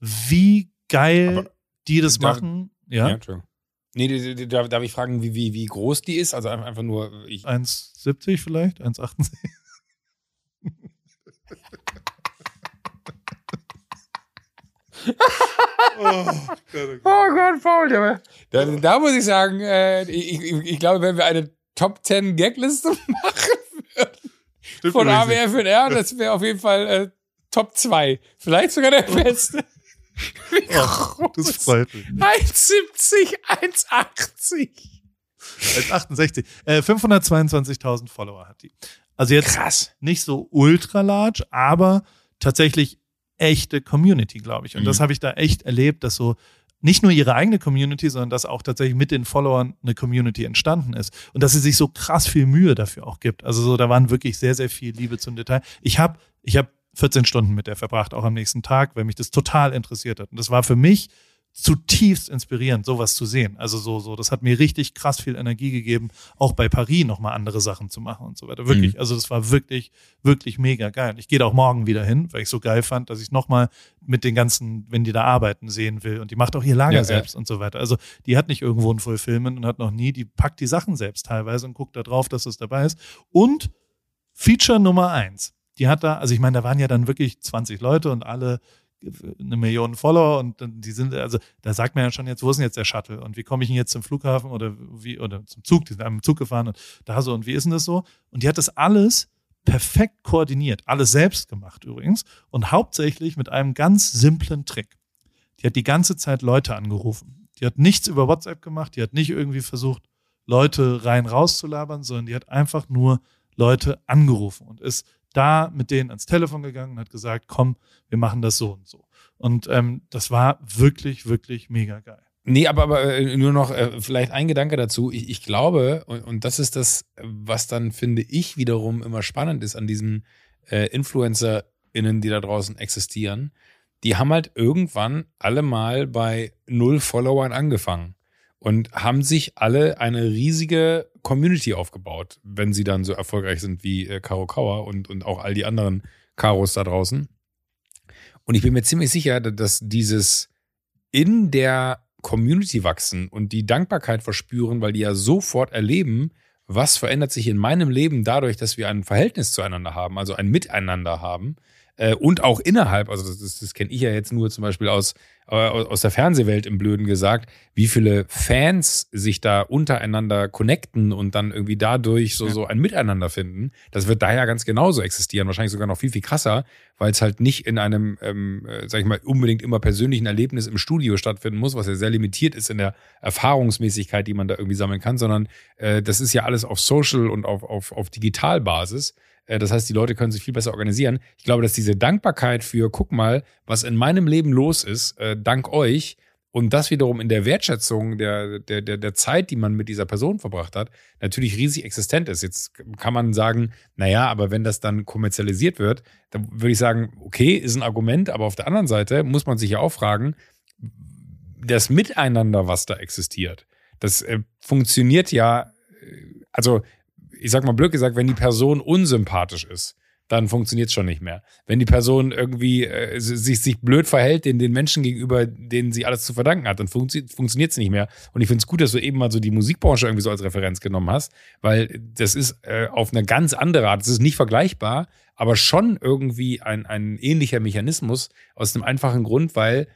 wie geil Aber die das da- machen. Ja, Entschuldigung. Nee, die- die- darf, darf ich fragen, wie, wie, wie groß die ist? Also einfach nur, ich, 1,70 vielleicht, 1,68. oh, Gott, Oh Paul, der, da, da muss ich sagen, äh, ich, ich, ich glaube, wenn wir eine Top 10 Gagliste machen Stimmt von AWF und R, das wäre auf jeden Fall äh, Top 2. Vielleicht sogar der beste. Wie nicht. Oh, das freut mich. 1,70, 1,80. 1,68. Äh, 522.000 Follower hat die. Also jetzt Krass. nicht so ultra large, aber tatsächlich echte Community, glaube ich. Und Mhm. das habe ich da echt erlebt, dass so nicht nur ihre eigene Community, sondern dass auch tatsächlich mit den Followern eine Community entstanden ist. Und dass sie sich so krass viel Mühe dafür auch gibt. Also so, da waren wirklich sehr, sehr viel Liebe zum Detail. Ich habe, ich habe 14 Stunden mit der verbracht, auch am nächsten Tag, weil mich das total interessiert hat. Und das war für mich zutiefst inspirierend, sowas zu sehen. Also so, so, das hat mir richtig krass viel Energie gegeben, auch bei Paris nochmal andere Sachen zu machen und so weiter. Wirklich. Also das war wirklich, wirklich mega geil. Ich gehe da auch morgen wieder hin, weil ich so geil fand, dass ich nochmal mit den ganzen, wenn die da arbeiten, sehen will. Und die macht auch ihr Lager Ja, ja. selbst und so weiter. Also die hat nicht irgendwo ein Fulfillment und hat noch nie, die packt die Sachen selbst teilweise und guckt da drauf, dass es dabei ist. Und Feature Nummer eins. Die hat da, also ich meine, da waren ja dann wirklich 20 Leute und alle eine Million Follower und die sind, also da sagt man ja schon jetzt, wo ist denn jetzt der Shuttle und wie komme ich denn jetzt zum Flughafen oder wie, oder zum Zug, die sind am Zug gefahren und da so und wie ist denn das so? Und die hat das alles perfekt koordiniert, alles selbst gemacht übrigens und hauptsächlich mit einem ganz simplen Trick. Die hat die ganze Zeit Leute angerufen. Die hat nichts über WhatsApp gemacht, die hat nicht irgendwie versucht, Leute rein raus zu labern, sondern die hat einfach nur Leute angerufen und ist da mit denen ans Telefon gegangen und hat gesagt, komm, wir machen das so und so. Und ähm, das war wirklich, wirklich mega geil. Nee, aber, aber äh, nur noch äh, vielleicht ein Gedanke dazu. Ich, ich glaube, und, und das ist das, was dann, finde ich, wiederum immer spannend ist an diesen äh, InfluencerInnen, die da draußen existieren. Die haben halt irgendwann alle mal bei null Followern angefangen und haben sich alle eine riesige Community aufgebaut, wenn sie dann so erfolgreich sind wie äh, Caro Kauer und, und auch all die anderen Karos da draußen. Und ich bin mir ziemlich sicher, dass dieses in der Community wachsen und die Dankbarkeit verspüren, weil die ja sofort erleben, was verändert sich in meinem Leben dadurch, dass wir ein Verhältnis zueinander haben, also ein Miteinander haben, äh, und auch innerhalb, also das, das kenne ich ja jetzt nur zum Beispiel aus, äh, aus der Fernsehwelt im Blöden gesagt, wie viele Fans sich da untereinander connecten und dann irgendwie dadurch so, so ein Miteinander finden. Das wird daher ganz genauso existieren, wahrscheinlich sogar noch viel, viel krasser, weil es halt nicht in einem, ähm, äh, sag ich mal, unbedingt immer persönlichen Erlebnis im Studio stattfinden muss, was ja sehr limitiert ist in der Erfahrungsmäßigkeit, die man da irgendwie sammeln kann, sondern äh, das ist ja alles auf Social und auf, auf, auf Digitalbasis. Äh, das heißt, die Leute können sich viel besser organisieren. Ich glaube, dass diese Dankbarkeit für, guck mal, was in meinem Leben los ist, äh, dank euch, und das wiederum in der Wertschätzung der, der, der, der Zeit, die man mit dieser Person verbracht hat, natürlich riesig existent ist. Jetzt kann man sagen, naja, aber wenn das dann kommerzialisiert wird, dann würde ich sagen, okay, ist ein Argument, aber auf der anderen Seite muss man sich ja auch fragen, das Miteinander, was da existiert, das äh, funktioniert ja, äh, also ich sag mal blöd gesagt, wenn die Person unsympathisch ist, dann funktioniert es schon nicht mehr. Wenn die Person irgendwie äh, sich, sich blöd verhält den, den Menschen gegenüber, denen sie alles zu verdanken hat, dann funktio funktioniert es nicht mehr. Und ich finde es gut, dass du eben mal so die Musikbranche irgendwie so als Referenz genommen hast, weil das ist äh, auf eine ganz andere Art, es ist nicht vergleichbar, aber schon irgendwie ein, ein ähnlicher Mechanismus aus dem einfachen Grund, weil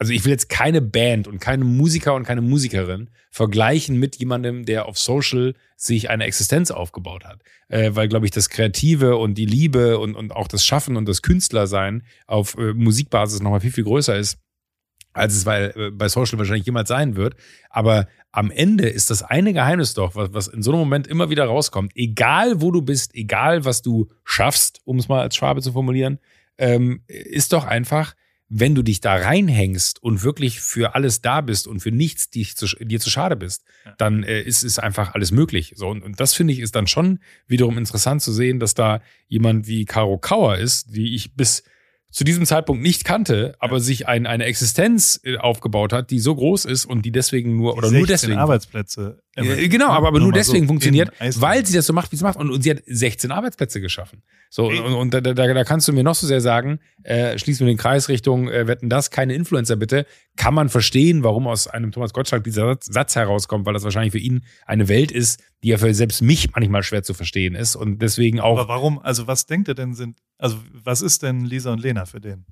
also ich will jetzt keine Band und keine Musiker und keine Musikerin vergleichen mit jemandem, der auf Social sich eine Existenz aufgebaut hat. Äh, weil, glaube ich, das Kreative und die Liebe und, und auch das Schaffen und das Künstlersein auf äh, Musikbasis nochmal viel, viel größer ist, als es bei, äh, bei Social wahrscheinlich jemals sein wird. Aber am Ende ist das eine Geheimnis doch, was, was in so einem Moment immer wieder rauskommt. Egal wo du bist, egal was du schaffst, um es mal als Schwabe zu formulieren, ähm, ist doch einfach, wenn du dich da reinhängst und wirklich für alles da bist und für nichts dich zu, dir zu schade bist, dann äh, ist es einfach alles möglich. So und, und das finde ich ist dann schon wiederum interessant zu sehen, dass da jemand wie Caro Kauer ist, die ich bis zu diesem Zeitpunkt nicht kannte, aber ja. sich ein, eine Existenz äh, aufgebaut hat, die so groß ist und die deswegen nur die oder nur deswegen Arbeitsplätze. Äh, genau, aber, aber nur deswegen so funktioniert, weil sie das so macht, wie sie macht und, und sie hat 16 Arbeitsplätze geschaffen. So und, und da, da, da kannst du mir noch so sehr sagen, äh, schließen wir den Kreis Richtung äh, wetten das, keine Influencer bitte. Kann man verstehen, warum aus einem Thomas Gottschalk dieser Satz herauskommt, weil das wahrscheinlich für ihn eine Welt ist, die ja für selbst mich manchmal schwer zu verstehen ist und deswegen auch. Aber warum? Also was denkt er denn sind? Also was ist denn Lisa und Lena für den?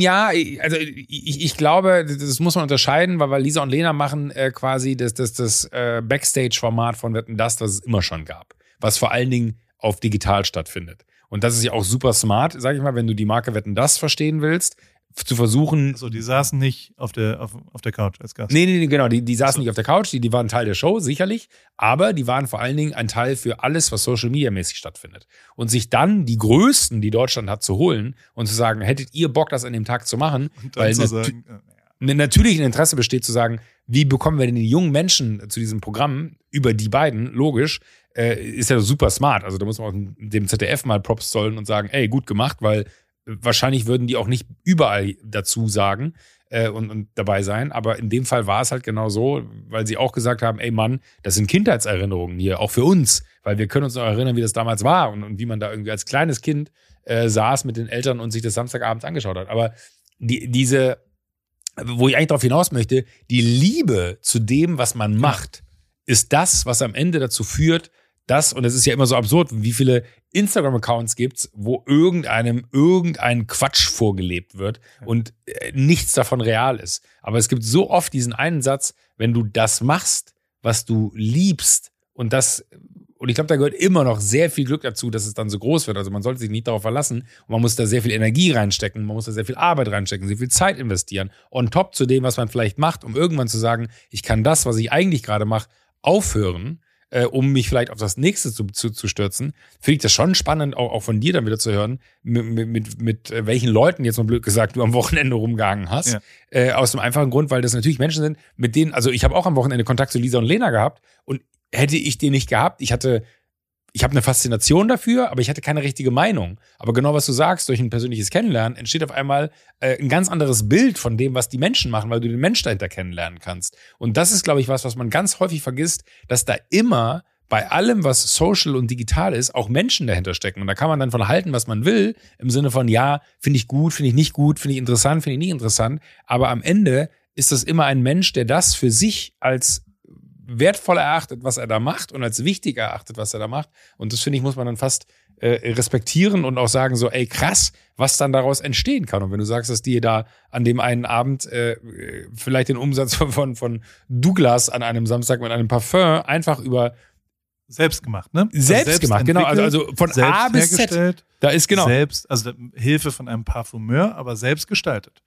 Ja, also ich, ich glaube, das muss man unterscheiden, weil, weil Lisa und Lena machen äh, quasi das, das, das äh, Backstage-Format von Wetten das, was es immer schon gab. Was vor allen Dingen auf digital stattfindet. Und das ist ja auch super smart, sag ich mal, wenn du die Marke Wetten das verstehen willst, zu versuchen. So, die saßen nicht auf der, auf, auf der Couch als Gast. Nee, nee, nee genau. Die, die saßen so. nicht auf der Couch, die, die waren Teil der Show, sicherlich. Aber die waren vor allen Dingen ein Teil für alles, was Social Media mäßig stattfindet. Und sich dann die Größten, die Deutschland hat, zu holen und zu sagen, hättet ihr Bock, das an dem Tag zu machen? Und dann weil zu sagen, ja. natürlich ein Interesse besteht zu sagen, wie bekommen wir denn die jungen Menschen zu diesem Programm über die beiden, logisch, äh, ist ja super smart. Also da muss man auch dem ZDF mal Props zollen und sagen, ey, gut gemacht, weil wahrscheinlich würden die auch nicht überall dazu sagen äh, und, und dabei sein. Aber in dem Fall war es halt genau so, weil sie auch gesagt haben, ey Mann, das sind Kindheitserinnerungen hier, auch für uns, weil wir können uns noch erinnern, wie das damals war und, und wie man da irgendwie als kleines Kind äh, saß mit den Eltern und sich das Samstagabends angeschaut hat. Aber die, diese, wo ich eigentlich darauf hinaus möchte, die Liebe zu dem, was man macht, ist das, was am Ende dazu führt, das, und es ist ja immer so absurd, wie viele Instagram-Accounts gibt's, wo irgendeinem irgendein Quatsch vorgelebt wird und äh, nichts davon real ist. Aber es gibt so oft diesen einen Satz, wenn du das machst, was du liebst und das und ich glaube, da gehört immer noch sehr viel Glück dazu, dass es dann so groß wird. Also man sollte sich nicht darauf verlassen. Und man muss da sehr viel Energie reinstecken, man muss da sehr viel Arbeit reinstecken, sehr viel Zeit investieren. On top zu dem, was man vielleicht macht, um irgendwann zu sagen, ich kann das, was ich eigentlich gerade mache, aufhören, äh, um mich vielleicht auf das nächste zu, zu, zu stürzen. Finde ich das schon spannend, auch, auch von dir dann wieder zu hören, mit, mit, mit, mit welchen Leuten jetzt mal blöd gesagt du am Wochenende rumgegangen hast. Ja. Äh, aus dem einfachen Grund, weil das natürlich Menschen sind, mit denen, also ich habe auch am Wochenende Kontakt zu Lisa und Lena gehabt und hätte ich den nicht gehabt, ich hatte, ich habe eine Faszination dafür, aber ich hatte keine richtige Meinung. Aber genau was du sagst, durch ein persönliches Kennenlernen entsteht auf einmal äh, ein ganz anderes Bild von dem, was die Menschen machen, weil du den Mensch dahinter kennenlernen kannst. Und das ist, glaube ich, was, was man ganz häufig vergisst, dass da immer bei allem, was social und digital ist, auch Menschen dahinter stecken. Und da kann man dann von halten, was man will, im Sinne von, ja, finde ich gut, finde ich nicht gut, finde ich interessant, finde ich nicht interessant. Aber am Ende ist das immer ein Mensch, der das für sich als wertvoll erachtet, was er da macht und als wichtig erachtet, was er da macht. Und das finde ich, muss man dann fast äh, respektieren und auch sagen so, ey krass, was dann daraus entstehen kann. Und wenn du sagst, dass die da an dem einen Abend äh, vielleicht den Umsatz von, von Douglas an einem Samstag mit einem Parfum einfach über selbst gemacht, ne? Selbst, also selbst gemacht, genau. Also, also von A bis Z. Da ist genau. Selbst, also Hilfe von einem Parfumeur, aber selbst gestaltet.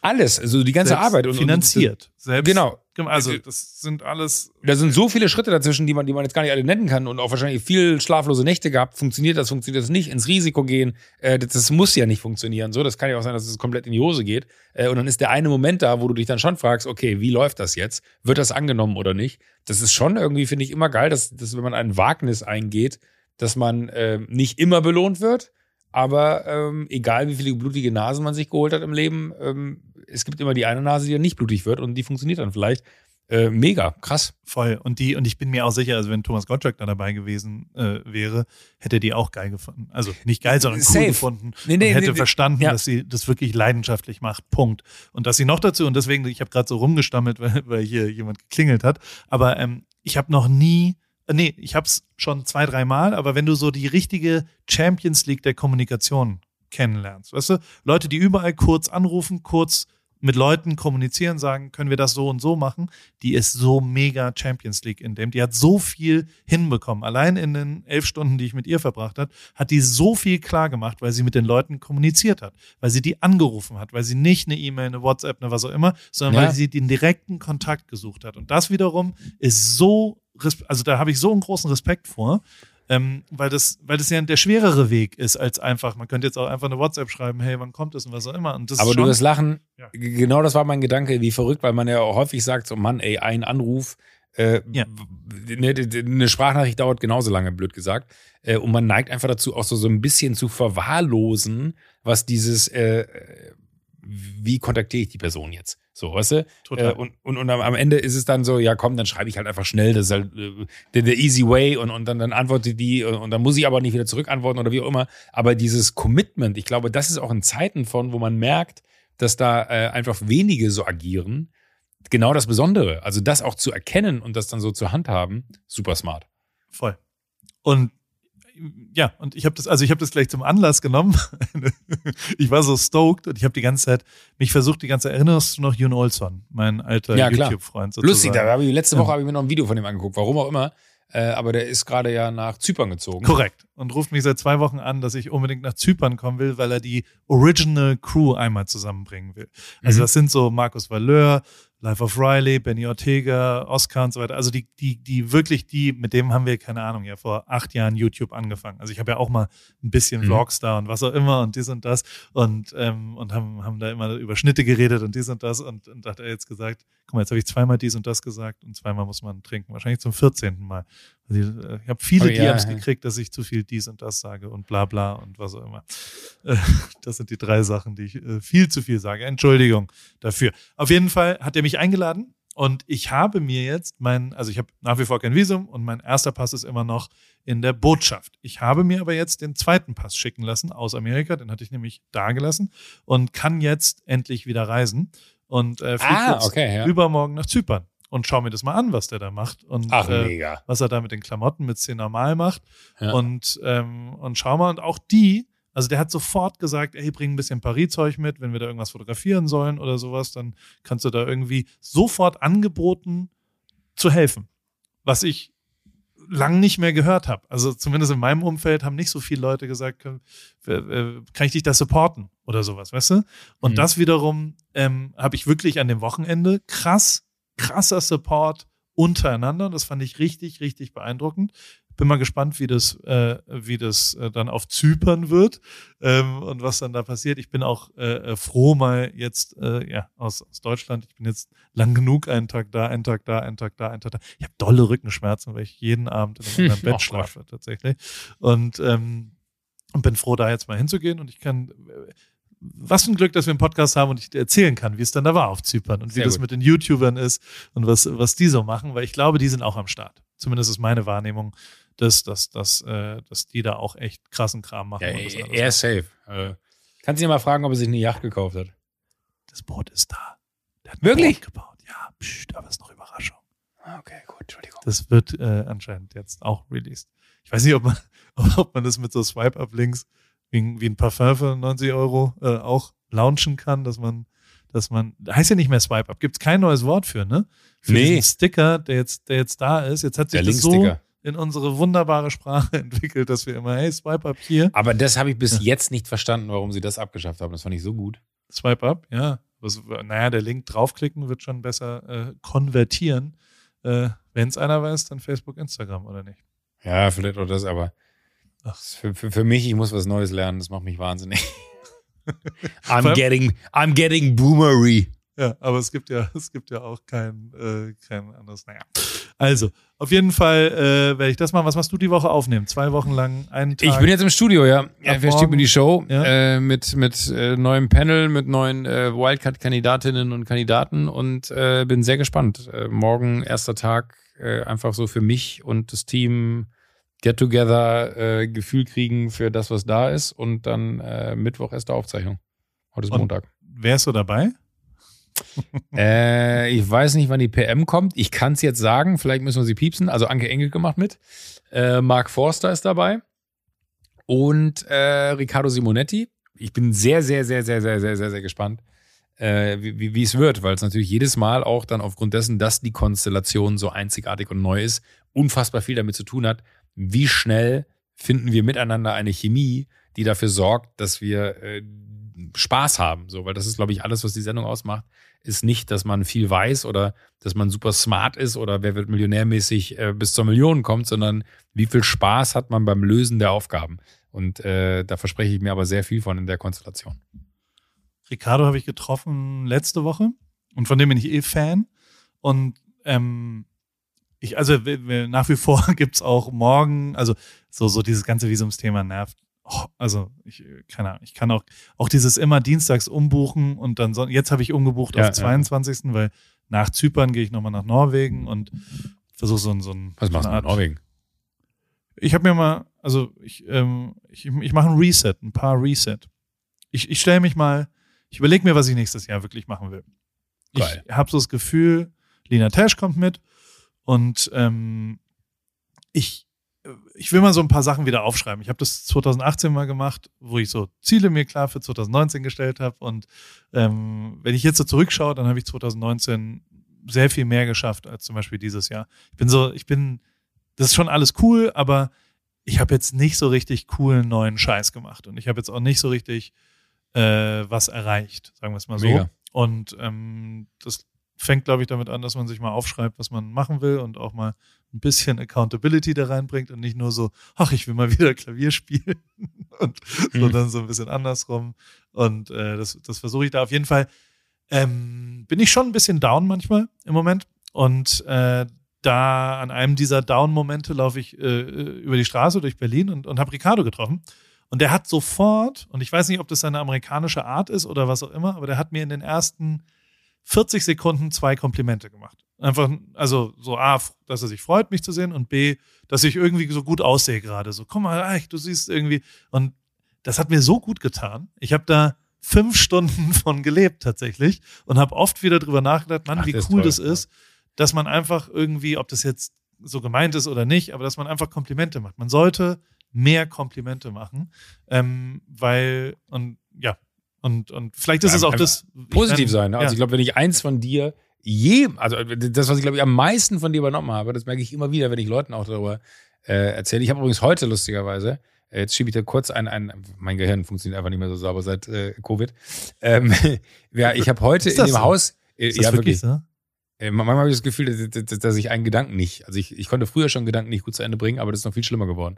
Alles, also die ganze selbst Arbeit und finanziert. Und, selbst, genau. Also das sind alles. Da sind so viele Schritte dazwischen, die man, die man jetzt gar nicht alle nennen kann und auch wahrscheinlich viel schlaflose Nächte gehabt. Funktioniert das, funktioniert das nicht? Ins Risiko gehen. Äh, das muss ja nicht funktionieren. So, das kann ja auch sein, dass es komplett in die Hose geht. Äh, und dann ist der eine Moment da, wo du dich dann schon fragst, okay, wie läuft das jetzt? Wird das angenommen oder nicht? Das ist schon irgendwie, finde ich, immer geil, dass, dass wenn man ein Wagnis eingeht, dass man äh, nicht immer belohnt wird. Aber ähm, egal, wie viele blutige Nasen man sich geholt hat im Leben, ähm, es gibt immer die eine Nase, die dann nicht blutig wird und die funktioniert dann vielleicht. Äh, mega, krass. Voll. Und die, und ich bin mir auch sicher, also wenn Thomas Gottschalk da dabei gewesen äh, wäre, hätte die auch geil gefunden. Also nicht geil, sondern Safe. cool gefunden. Nee, nee, und hätte nee, verstanden, ja. dass sie das wirklich leidenschaftlich macht. Punkt. Und dass sie noch dazu, und deswegen, ich habe gerade so rumgestammelt, weil, weil hier jemand geklingelt hat, aber ähm, ich habe noch nie nee, ich habe es schon zwei, dreimal, aber wenn du so die richtige Champions League der Kommunikation kennenlernst, weißt du, Leute, die überall kurz anrufen, kurz mit Leuten kommunizieren, sagen, können wir das so und so machen, die ist so mega Champions League in dem. Die hat so viel hinbekommen. Allein in den elf Stunden, die ich mit ihr verbracht hat, hat die so viel klar gemacht, weil sie mit den Leuten kommuniziert hat, weil sie die angerufen hat, weil sie nicht eine E-Mail, eine WhatsApp, eine was auch immer, sondern ja. weil sie den direkten Kontakt gesucht hat. Und das wiederum ist so also da habe ich so einen großen Respekt vor, ähm, weil, das, weil das ja der schwerere Weg ist als einfach, man könnte jetzt auch einfach eine WhatsApp schreiben, hey, wann kommt es und was auch immer. Und das Aber du wirst lachen, ja. genau das war mein Gedanke, wie verrückt, weil man ja auch häufig sagt, so Mann, ey, ein Anruf, äh, ja. eine, eine, Sprachnachricht dauert genauso lange, blöd gesagt. Äh, und man neigt einfach dazu, auch so, so ein bisschen zu verwahrlosen, was dieses, äh, wie kontaktiere ich die Person jetzt? So, weißt du? Total. Äh, und, und, und am Ende ist es dann so, ja komm, dann schreibe ich halt einfach schnell, das ist halt äh, der, der easy way und, und dann, dann antwortet die und, und dann muss ich aber nicht wieder zurückantworten oder wie auch immer. Aber dieses Commitment, ich glaube, das ist auch in Zeiten von, wo man merkt, dass da äh, einfach wenige so agieren, genau das Besondere. Also das auch zu erkennen und das dann so zu handhaben, super smart. Voll. Und ja, und ich habe das, also ich habe das gleich zum Anlass genommen. ich war so stoked und ich habe die ganze Zeit mich versucht, die ganze Zeit, erinnerst du noch Jun Olson, mein alter ja, YouTube-Freund? Lustig, da habe ich letzte Woche ja. habe ich mir noch ein Video von ihm angeguckt, warum auch immer. Äh, aber der ist gerade ja nach Zypern gezogen. Korrekt. Und ruft mich seit zwei Wochen an, dass ich unbedingt nach Zypern kommen will, weil er die Original Crew einmal zusammenbringen will. Also mhm. das sind so Markus Valeur, Life of Riley, Benny Ortega, Oscar und so weiter. Also die, die, die wirklich die, mit dem haben wir, keine Ahnung, ja vor acht Jahren YouTube angefangen. Also ich habe ja auch mal ein bisschen mhm. Vlogs da und was auch immer und dies und das und, ähm, und haben, haben da immer über Schnitte geredet und dies und das und, und hat er jetzt gesagt, guck mal, jetzt habe ich zweimal dies und das gesagt und zweimal muss man trinken. Wahrscheinlich zum 14. Mal. Also ich, äh, ich habe viele oh, ja, DMs ja. gekriegt, dass ich zu viel dies und das sage und bla bla und was auch immer. Äh, das sind die drei Sachen, die ich äh, viel zu viel sage. Entschuldigung dafür. Auf jeden Fall hat er mich eingeladen und ich habe mir jetzt mein, also ich habe nach wie vor kein Visum und mein erster Pass ist immer noch in der Botschaft. Ich habe mir aber jetzt den zweiten Pass schicken lassen aus Amerika, den hatte ich nämlich da gelassen und kann jetzt endlich wieder reisen und äh, fliege ah, okay, ja. übermorgen nach Zypern. und schaue mir das mal an, was der da macht. Und Ach, äh, was er da mit den Klamotten mit C normal macht. Ja. Und, ähm, und schau mal, und auch die, also der hat sofort gesagt, ey, bring ein bisschen Paris-Zeug mit, wenn wir da irgendwas fotografieren sollen oder sowas, dann kannst du da irgendwie sofort angeboten zu helfen. Was ich lang nicht mehr gehört habe. Also zumindest in meinem Umfeld haben nicht so viele Leute gesagt, kann ich dich da supporten oder sowas, weißt du? Und Mhm. das wiederum ähm, habe ich wirklich an dem Wochenende krass, krasser Support untereinander. Das fand ich richtig, richtig beeindruckend. Bin mal gespannt, wie das, äh, wie das äh, dann auf Zypern wird ähm, und was dann da passiert. Ich bin auch äh, äh, froh, mal jetzt äh, ja, aus, aus Deutschland. Ich bin jetzt lang genug, einen Tag da, einen Tag da, einen Tag da, einen Tag da. Ich habe dolle Rückenschmerzen, weil ich jeden Abend in einem anderen Oh Bett schlafe tatsächlich. Und, ähm, und bin froh, da jetzt mal hinzugehen. Und ich kann, äh, was für ein Glück, dass wir einen Podcast haben und ich dir erzählen kann, wie es dann da war auf Zypern und wie Sehr das gut. mit den YouTubern ist und was, was die so machen, weil ich glaube, die sind auch am Start. Zumindest ist meine Wahrnehmung, dass, dass, dass, äh, dass die da auch echt krassen Kram machen. Ja, das er, ist safe. Äh, kannst du ihn mal fragen, ob er sich eine Yacht gekauft hat? Das Boot ist da. Der Wirklich? Boot gebaut. Ja, pst, aber es ist noch Überraschung. Ah, Okay, gut, Entschuldigung. Das wird äh, anscheinend jetzt auch released. Ich weiß nicht, ob man, ob man das mit so Swipe-Up-Links wie, ein Parfum für 90 Euro äh, auch launchen kann, dass man, dass man, heißt ja nicht mehr Swipe-Up, gibt es kein neues Wort für, ne? Für Nee. diesen Sticker, der jetzt, der jetzt da ist. Jetzt hat sich Der das so in unsere wunderbare Sprache entwickelt, dass wir immer, hey, Swipe-Up hier, Aber das habe ich bis jetzt nicht verstanden, warum sie das abgeschafft haben. Das fand ich so gut. Swipe-Up, ja. Was, naja, der Link draufklicken wird schon besser äh, konvertieren. Äh, Wenn es einer weiß, dann Facebook, Instagram, oder nicht? Ja, vielleicht auch das, aber Ach. für, für, für mich, ich muss was Neues lernen. Das macht mich wahnsinnig. I'm getting, I'm getting boomery. Ja, aber es gibt ja, es gibt ja auch kein, äh, kein anderes. Naja. Also, auf jeden Fall äh, werde ich das machen. Was machst du die Woche aufnehmen? Zwei Wochen lang, einen Tag. Ich bin jetzt im Studio, ja. ja wer steht mir die Show? Ja. Äh, mit mit äh, neuem Panel, mit neuen äh, Wildcard-Kandidatinnen und Kandidaten und äh, bin sehr gespannt. Äh, morgen erster Tag, äh, einfach so für mich und das Team Get Together äh, Gefühl kriegen für das, was da ist und dann äh, Mittwoch erste Aufzeichnung. Heute ist Und- Montag. Wärst du dabei? Äh, ich weiß nicht, wann die PM kommt. Ich kann es jetzt sagen. Vielleicht müssen wir sie piepsen. Also Anke Engel gemacht mit. Äh, Mark Forster ist dabei. Und äh, Riccardo Simonetti. Ich bin sehr, sehr, sehr, sehr, sehr, sehr, sehr, sehr gespannt, äh, wie, wie, wie es wird, weil es natürlich jedes Mal auch dann aufgrund dessen, dass die Konstellation so einzigartig und neu ist, unfassbar viel damit zu tun hat, wie schnell finden wir miteinander eine Chemie, die dafür sorgt, dass wir äh, Spaß haben. So, weil das ist, glaube ich, alles, was die Sendung ausmacht, ist nicht, dass man viel weiß oder dass man super smart ist oder wer wird millionärmäßig äh, bis zur Million kommt, sondern wie viel Spaß hat man beim Lösen der Aufgaben. Und äh, da verspreche ich mir aber sehr viel von in der Konstellation. Ricardo habe ich getroffen letzte Woche und von dem bin ich eh Fan. Und ähm, ich, also nach wie vor gibt's auch morgen, also so, so dieses ganze Visumsthema nervt. Oh, also ich, äh, keine Ahnung, ich kann auch, auch dieses immer dienstags umbuchen und dann, so, jetzt habe ich umgebucht Ja, auf ja. 22., weil nach Zypern gehe ich nochmal nach Norwegen und versuche so, ein- so ein. Was so machst du mit Norwegen? ich habe mir mal, also ich, ähm, ich, ich mache ein Reset, ein paar Reset. Ich, ich stelle mich mal, ich überlege mir, was ich nächstes Jahr wirklich machen will. Geil. Ich habe so das Gefühl, Lina Tesch kommt mit und ähm, ich, ich will mal so ein paar Sachen wieder aufschreiben. Ich habe das 2018 mal gemacht, wo ich so Ziele mir klar für 2019 gestellt habe. Und ähm, wenn ich jetzt so zurückschaue, dann habe ich 2019 sehr viel mehr geschafft als zum Beispiel dieses Jahr. Ich bin so, ich bin, das ist schon alles cool, aber ich habe jetzt nicht so richtig coolen neuen Scheiß gemacht und ich habe jetzt auch nicht so richtig äh, was erreicht, sagen wir es mal so. Mega. Und ähm, das fängt, glaube ich, damit an, dass man sich mal aufschreibt, was man machen will und auch mal ein bisschen Accountability da reinbringt und nicht nur so, ach, ich will mal wieder Klavier spielen und Mhm. sondern so ein bisschen andersrum. Und äh, das, das versuche ich da auf jeden Fall. Ähm, bin ich schon ein bisschen down manchmal im Moment. Und äh, da an einem dieser Down-Momente laufe ich äh, über die Straße durch Berlin und, und habe Ricardo getroffen. Und der hat sofort, und ich weiß nicht, ob das seine amerikanische Art ist oder was auch immer, aber der hat mir in den ersten 40 Sekunden zwei Komplimente gemacht. Einfach, also so A, dass er sich freut, mich zu sehen und B, dass ich irgendwie so gut aussehe gerade. So, komm mal, ach, du siehst irgendwie. Und das hat mir so gut getan. Ich habe da fünf Stunden von gelebt tatsächlich und habe oft wieder drüber nachgedacht, Mann, Ach, wie das cool toll, das ja. ist, dass man einfach irgendwie, ob das jetzt so gemeint ist oder nicht, aber dass man einfach Komplimente macht. Man sollte mehr Komplimente machen, ähm, weil, und ja, und, und vielleicht ist Ja, es auch das. Positiv ich sein. Ne? Also ja. ich glaube, wenn ich eins von dir je, also das, was ich glaube ich am meisten von dir übernommen habe, das merke ich immer wieder, wenn ich Leuten auch darüber äh, erzähle. Ich habe übrigens heute lustigerweise, äh, jetzt schiebe ich da kurz ein, ein, mein Gehirn funktioniert einfach nicht mehr so sauber seit äh, Covid. Ähm, ja, ich habe heute in dem so? Haus, äh, Ist das ja wirklich wirklich, so? äh, manchmal habe ich das Gefühl, dass, dass, dass ich einen Gedanken nicht, also ich, ich konnte früher schon Gedanken nicht gut zu Ende bringen, aber das ist noch viel schlimmer geworden.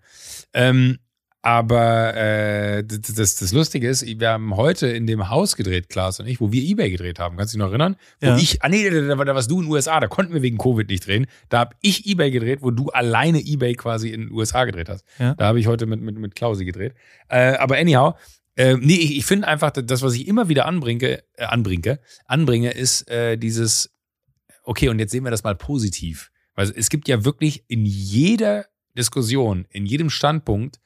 Ähm, aber äh, das, das, Lustige ist, wir haben heute in dem Haus gedreht, Klaas und ich, wo wir Ebay gedreht haben. Kannst du dich noch erinnern? Wo Ja. ich, ah nee, da, da, da warst du in den USA, da konnten wir wegen Covid nicht drehen. Da habe ich Ebay gedreht, wo du alleine Ebay quasi in den USA gedreht hast. Ja. Da habe ich heute mit, mit, mit Klausi gedreht. Äh, aber anyhow, äh, nee, ich, ich finde einfach, das, was ich immer wieder anbringe, äh, anbringe, anbringe, ist äh, dieses, okay, und jetzt sehen wir das mal positiv. Weil es gibt ja wirklich in jeder Diskussion, in jedem Standpunkt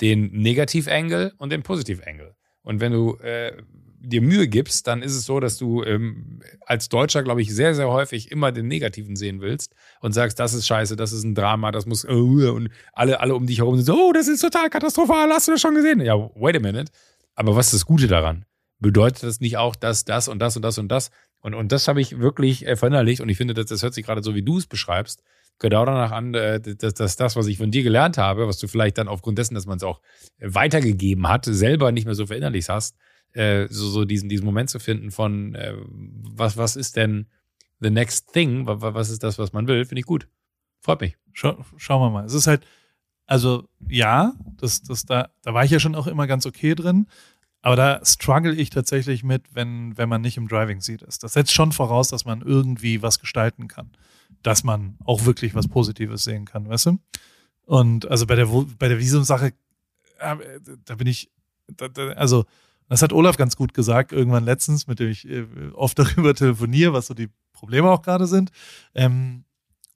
den Negativ-Angle und den Positiv-Angle. Und wenn du äh, dir Mühe gibst, dann ist es so, dass du ähm, als Deutscher, glaube ich, sehr, sehr häufig immer den Negativen sehen willst und sagst, das ist scheiße, das ist ein Drama, das muss, äh, und alle, alle um dich herum sind so, oh, das ist total katastrophal, hast du das schon gesehen? Ja, wait a minute. Aber was ist das Gute daran? Bedeutet das nicht auch, dass das und das und das und das? Und, und das habe ich wirklich äh, verinnerlicht und ich finde, das, das hört sich gerade so, wie du es beschreibst, genau danach an, äh, dass, dass das, was ich von dir gelernt habe, was du vielleicht dann aufgrund dessen, dass man es auch weitergegeben hat, selber nicht mehr so verinnerlicht hast, äh, so, so diesen, diesen Moment zu finden von, äh, was, was ist denn the next thing, Wa- wa- was ist das, was man will, finde ich gut. Freut mich. Schau, schauen wir mal. Es ist halt, also ja, das, das, da, da war ich ja schon auch immer ganz okay drin. Aber da struggle ich tatsächlich mit, wenn, wenn man nicht im Driving Seat ist. Das setzt schon voraus, dass man irgendwie was gestalten kann. Dass man auch wirklich was Positives sehen kann, weißt du? Und also bei der, bei der Visumsache, äh, da bin ich, da, da, also das hat Olaf ganz gut gesagt, irgendwann letztens, mit dem ich äh, oft darüber telefoniere, was so die Probleme auch gerade sind. Ähm,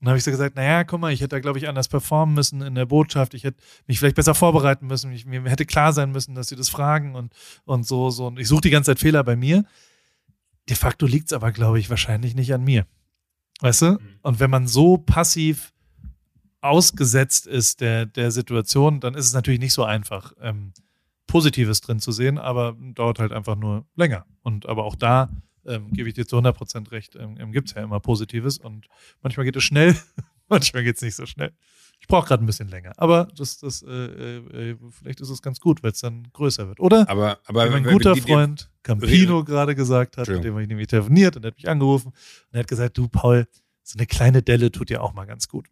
dann habe ich so gesagt, naja, guck mal, ich hätte da, glaube ich, anders performen müssen in der Botschaft. Ich hätte mich vielleicht besser vorbereiten müssen. Ich, mir hätte klar sein müssen, dass sie das fragen und, und so, so. Und ich suche die ganze Zeit Fehler bei mir. De facto liegt es aber, glaube ich, wahrscheinlich nicht an mir. Weißt du? Und wenn man so passiv ausgesetzt ist der, der Situation, dann ist es natürlich nicht so einfach, ähm, Positives drin zu sehen, aber dauert halt einfach nur länger. Und aber auch da ähm, gebe ich dir zu 100% recht, ähm, gibt es ja immer Positives und manchmal geht es schnell, manchmal geht es nicht so schnell. Ich brauche gerade ein bisschen länger, aber das, das, äh, äh, vielleicht ist es ganz gut, weil es dann größer wird. Oder Aber, aber mein wenn- guter Freund Campino gerade gesagt hat, mit dem habe ich nämlich telefoniert und er hat mich angerufen und er hat gesagt, du Paul, so eine kleine Delle tut dir auch mal ganz gut.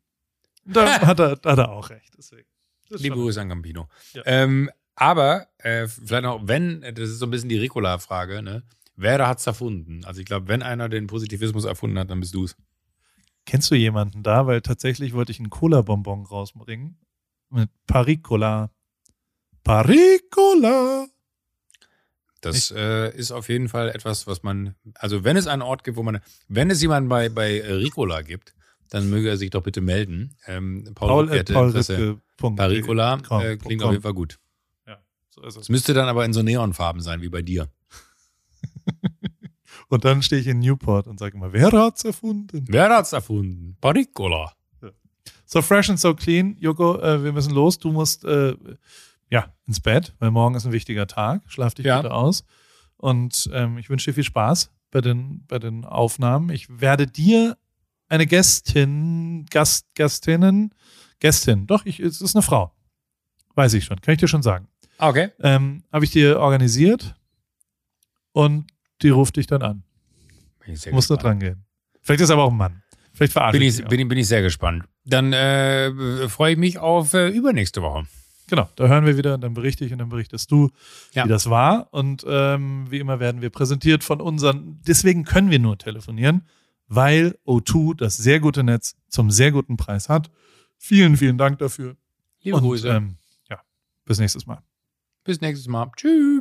Und da hat er, hat er auch recht. Deswegen. Liebe Grüße an Campino. Ja. Ähm, aber äh, vielleicht noch, wenn, das ist so ein bisschen die Ricola-Frage, ne? Wer hat's erfunden? Also ich glaube, wenn einer den Positivismus erfunden hat, dann bist du's. Kennst du jemanden da? Weil tatsächlich wollte ich einen Cola-Bonbon rausbringen mit Paricola. Paricola. Das äh, ist auf jeden Fall etwas, was man, also wenn es einen Ort gibt, wo man, wenn es jemanden bei, bei Ricola gibt, dann möge er sich doch bitte melden. Ähm, Paul, Paul, äh, hätte Paul. Paricola Komm, äh, klingt auf jeden Fall gut. Ja, so ist es. Es müsste dann aber in so Neonfarben sein, wie bei dir. Und dann stehe ich in Newport und sage immer, wer hat's erfunden? Wer hat's erfunden? Paricola. So fresh and so clean. Joko, äh, wir müssen los. Du musst äh, ja ins Bett, weil morgen ist ein wichtiger Tag. Schlaf dich Ja. bitte aus. Und ähm, ich wünsche dir viel Spaß bei den, bei den Aufnahmen. Ich werde dir eine Gästin, Gast, Gästinnen, Gästin, doch, ich, es ist eine Frau. Weiß ich schon, kann ich dir schon sagen. Ah, okay. Ähm, Habe ich dir organisiert und die ruft dich dann an. Ich Musst du gespannt. dran gehen. Vielleicht ist aber auch ein Mann. Vielleicht verarsche Bin ich bin, ich- bin ich sehr gespannt. Dann äh, freue ich mich auf äh, übernächste Woche. Genau, da hören wir wieder und dann berichte ich und dann berichtest du, Ja. wie das war. Und ähm, wie immer werden wir präsentiert von unseren, deswegen können wir nur telefonieren, weil O2 das sehr gute Netz zum sehr guten Preis hat. Vielen, vielen Dank dafür. Liebe und Grüße. ähm, ja, bis nächstes Mal. Bis nächstes Mal. Tschüss.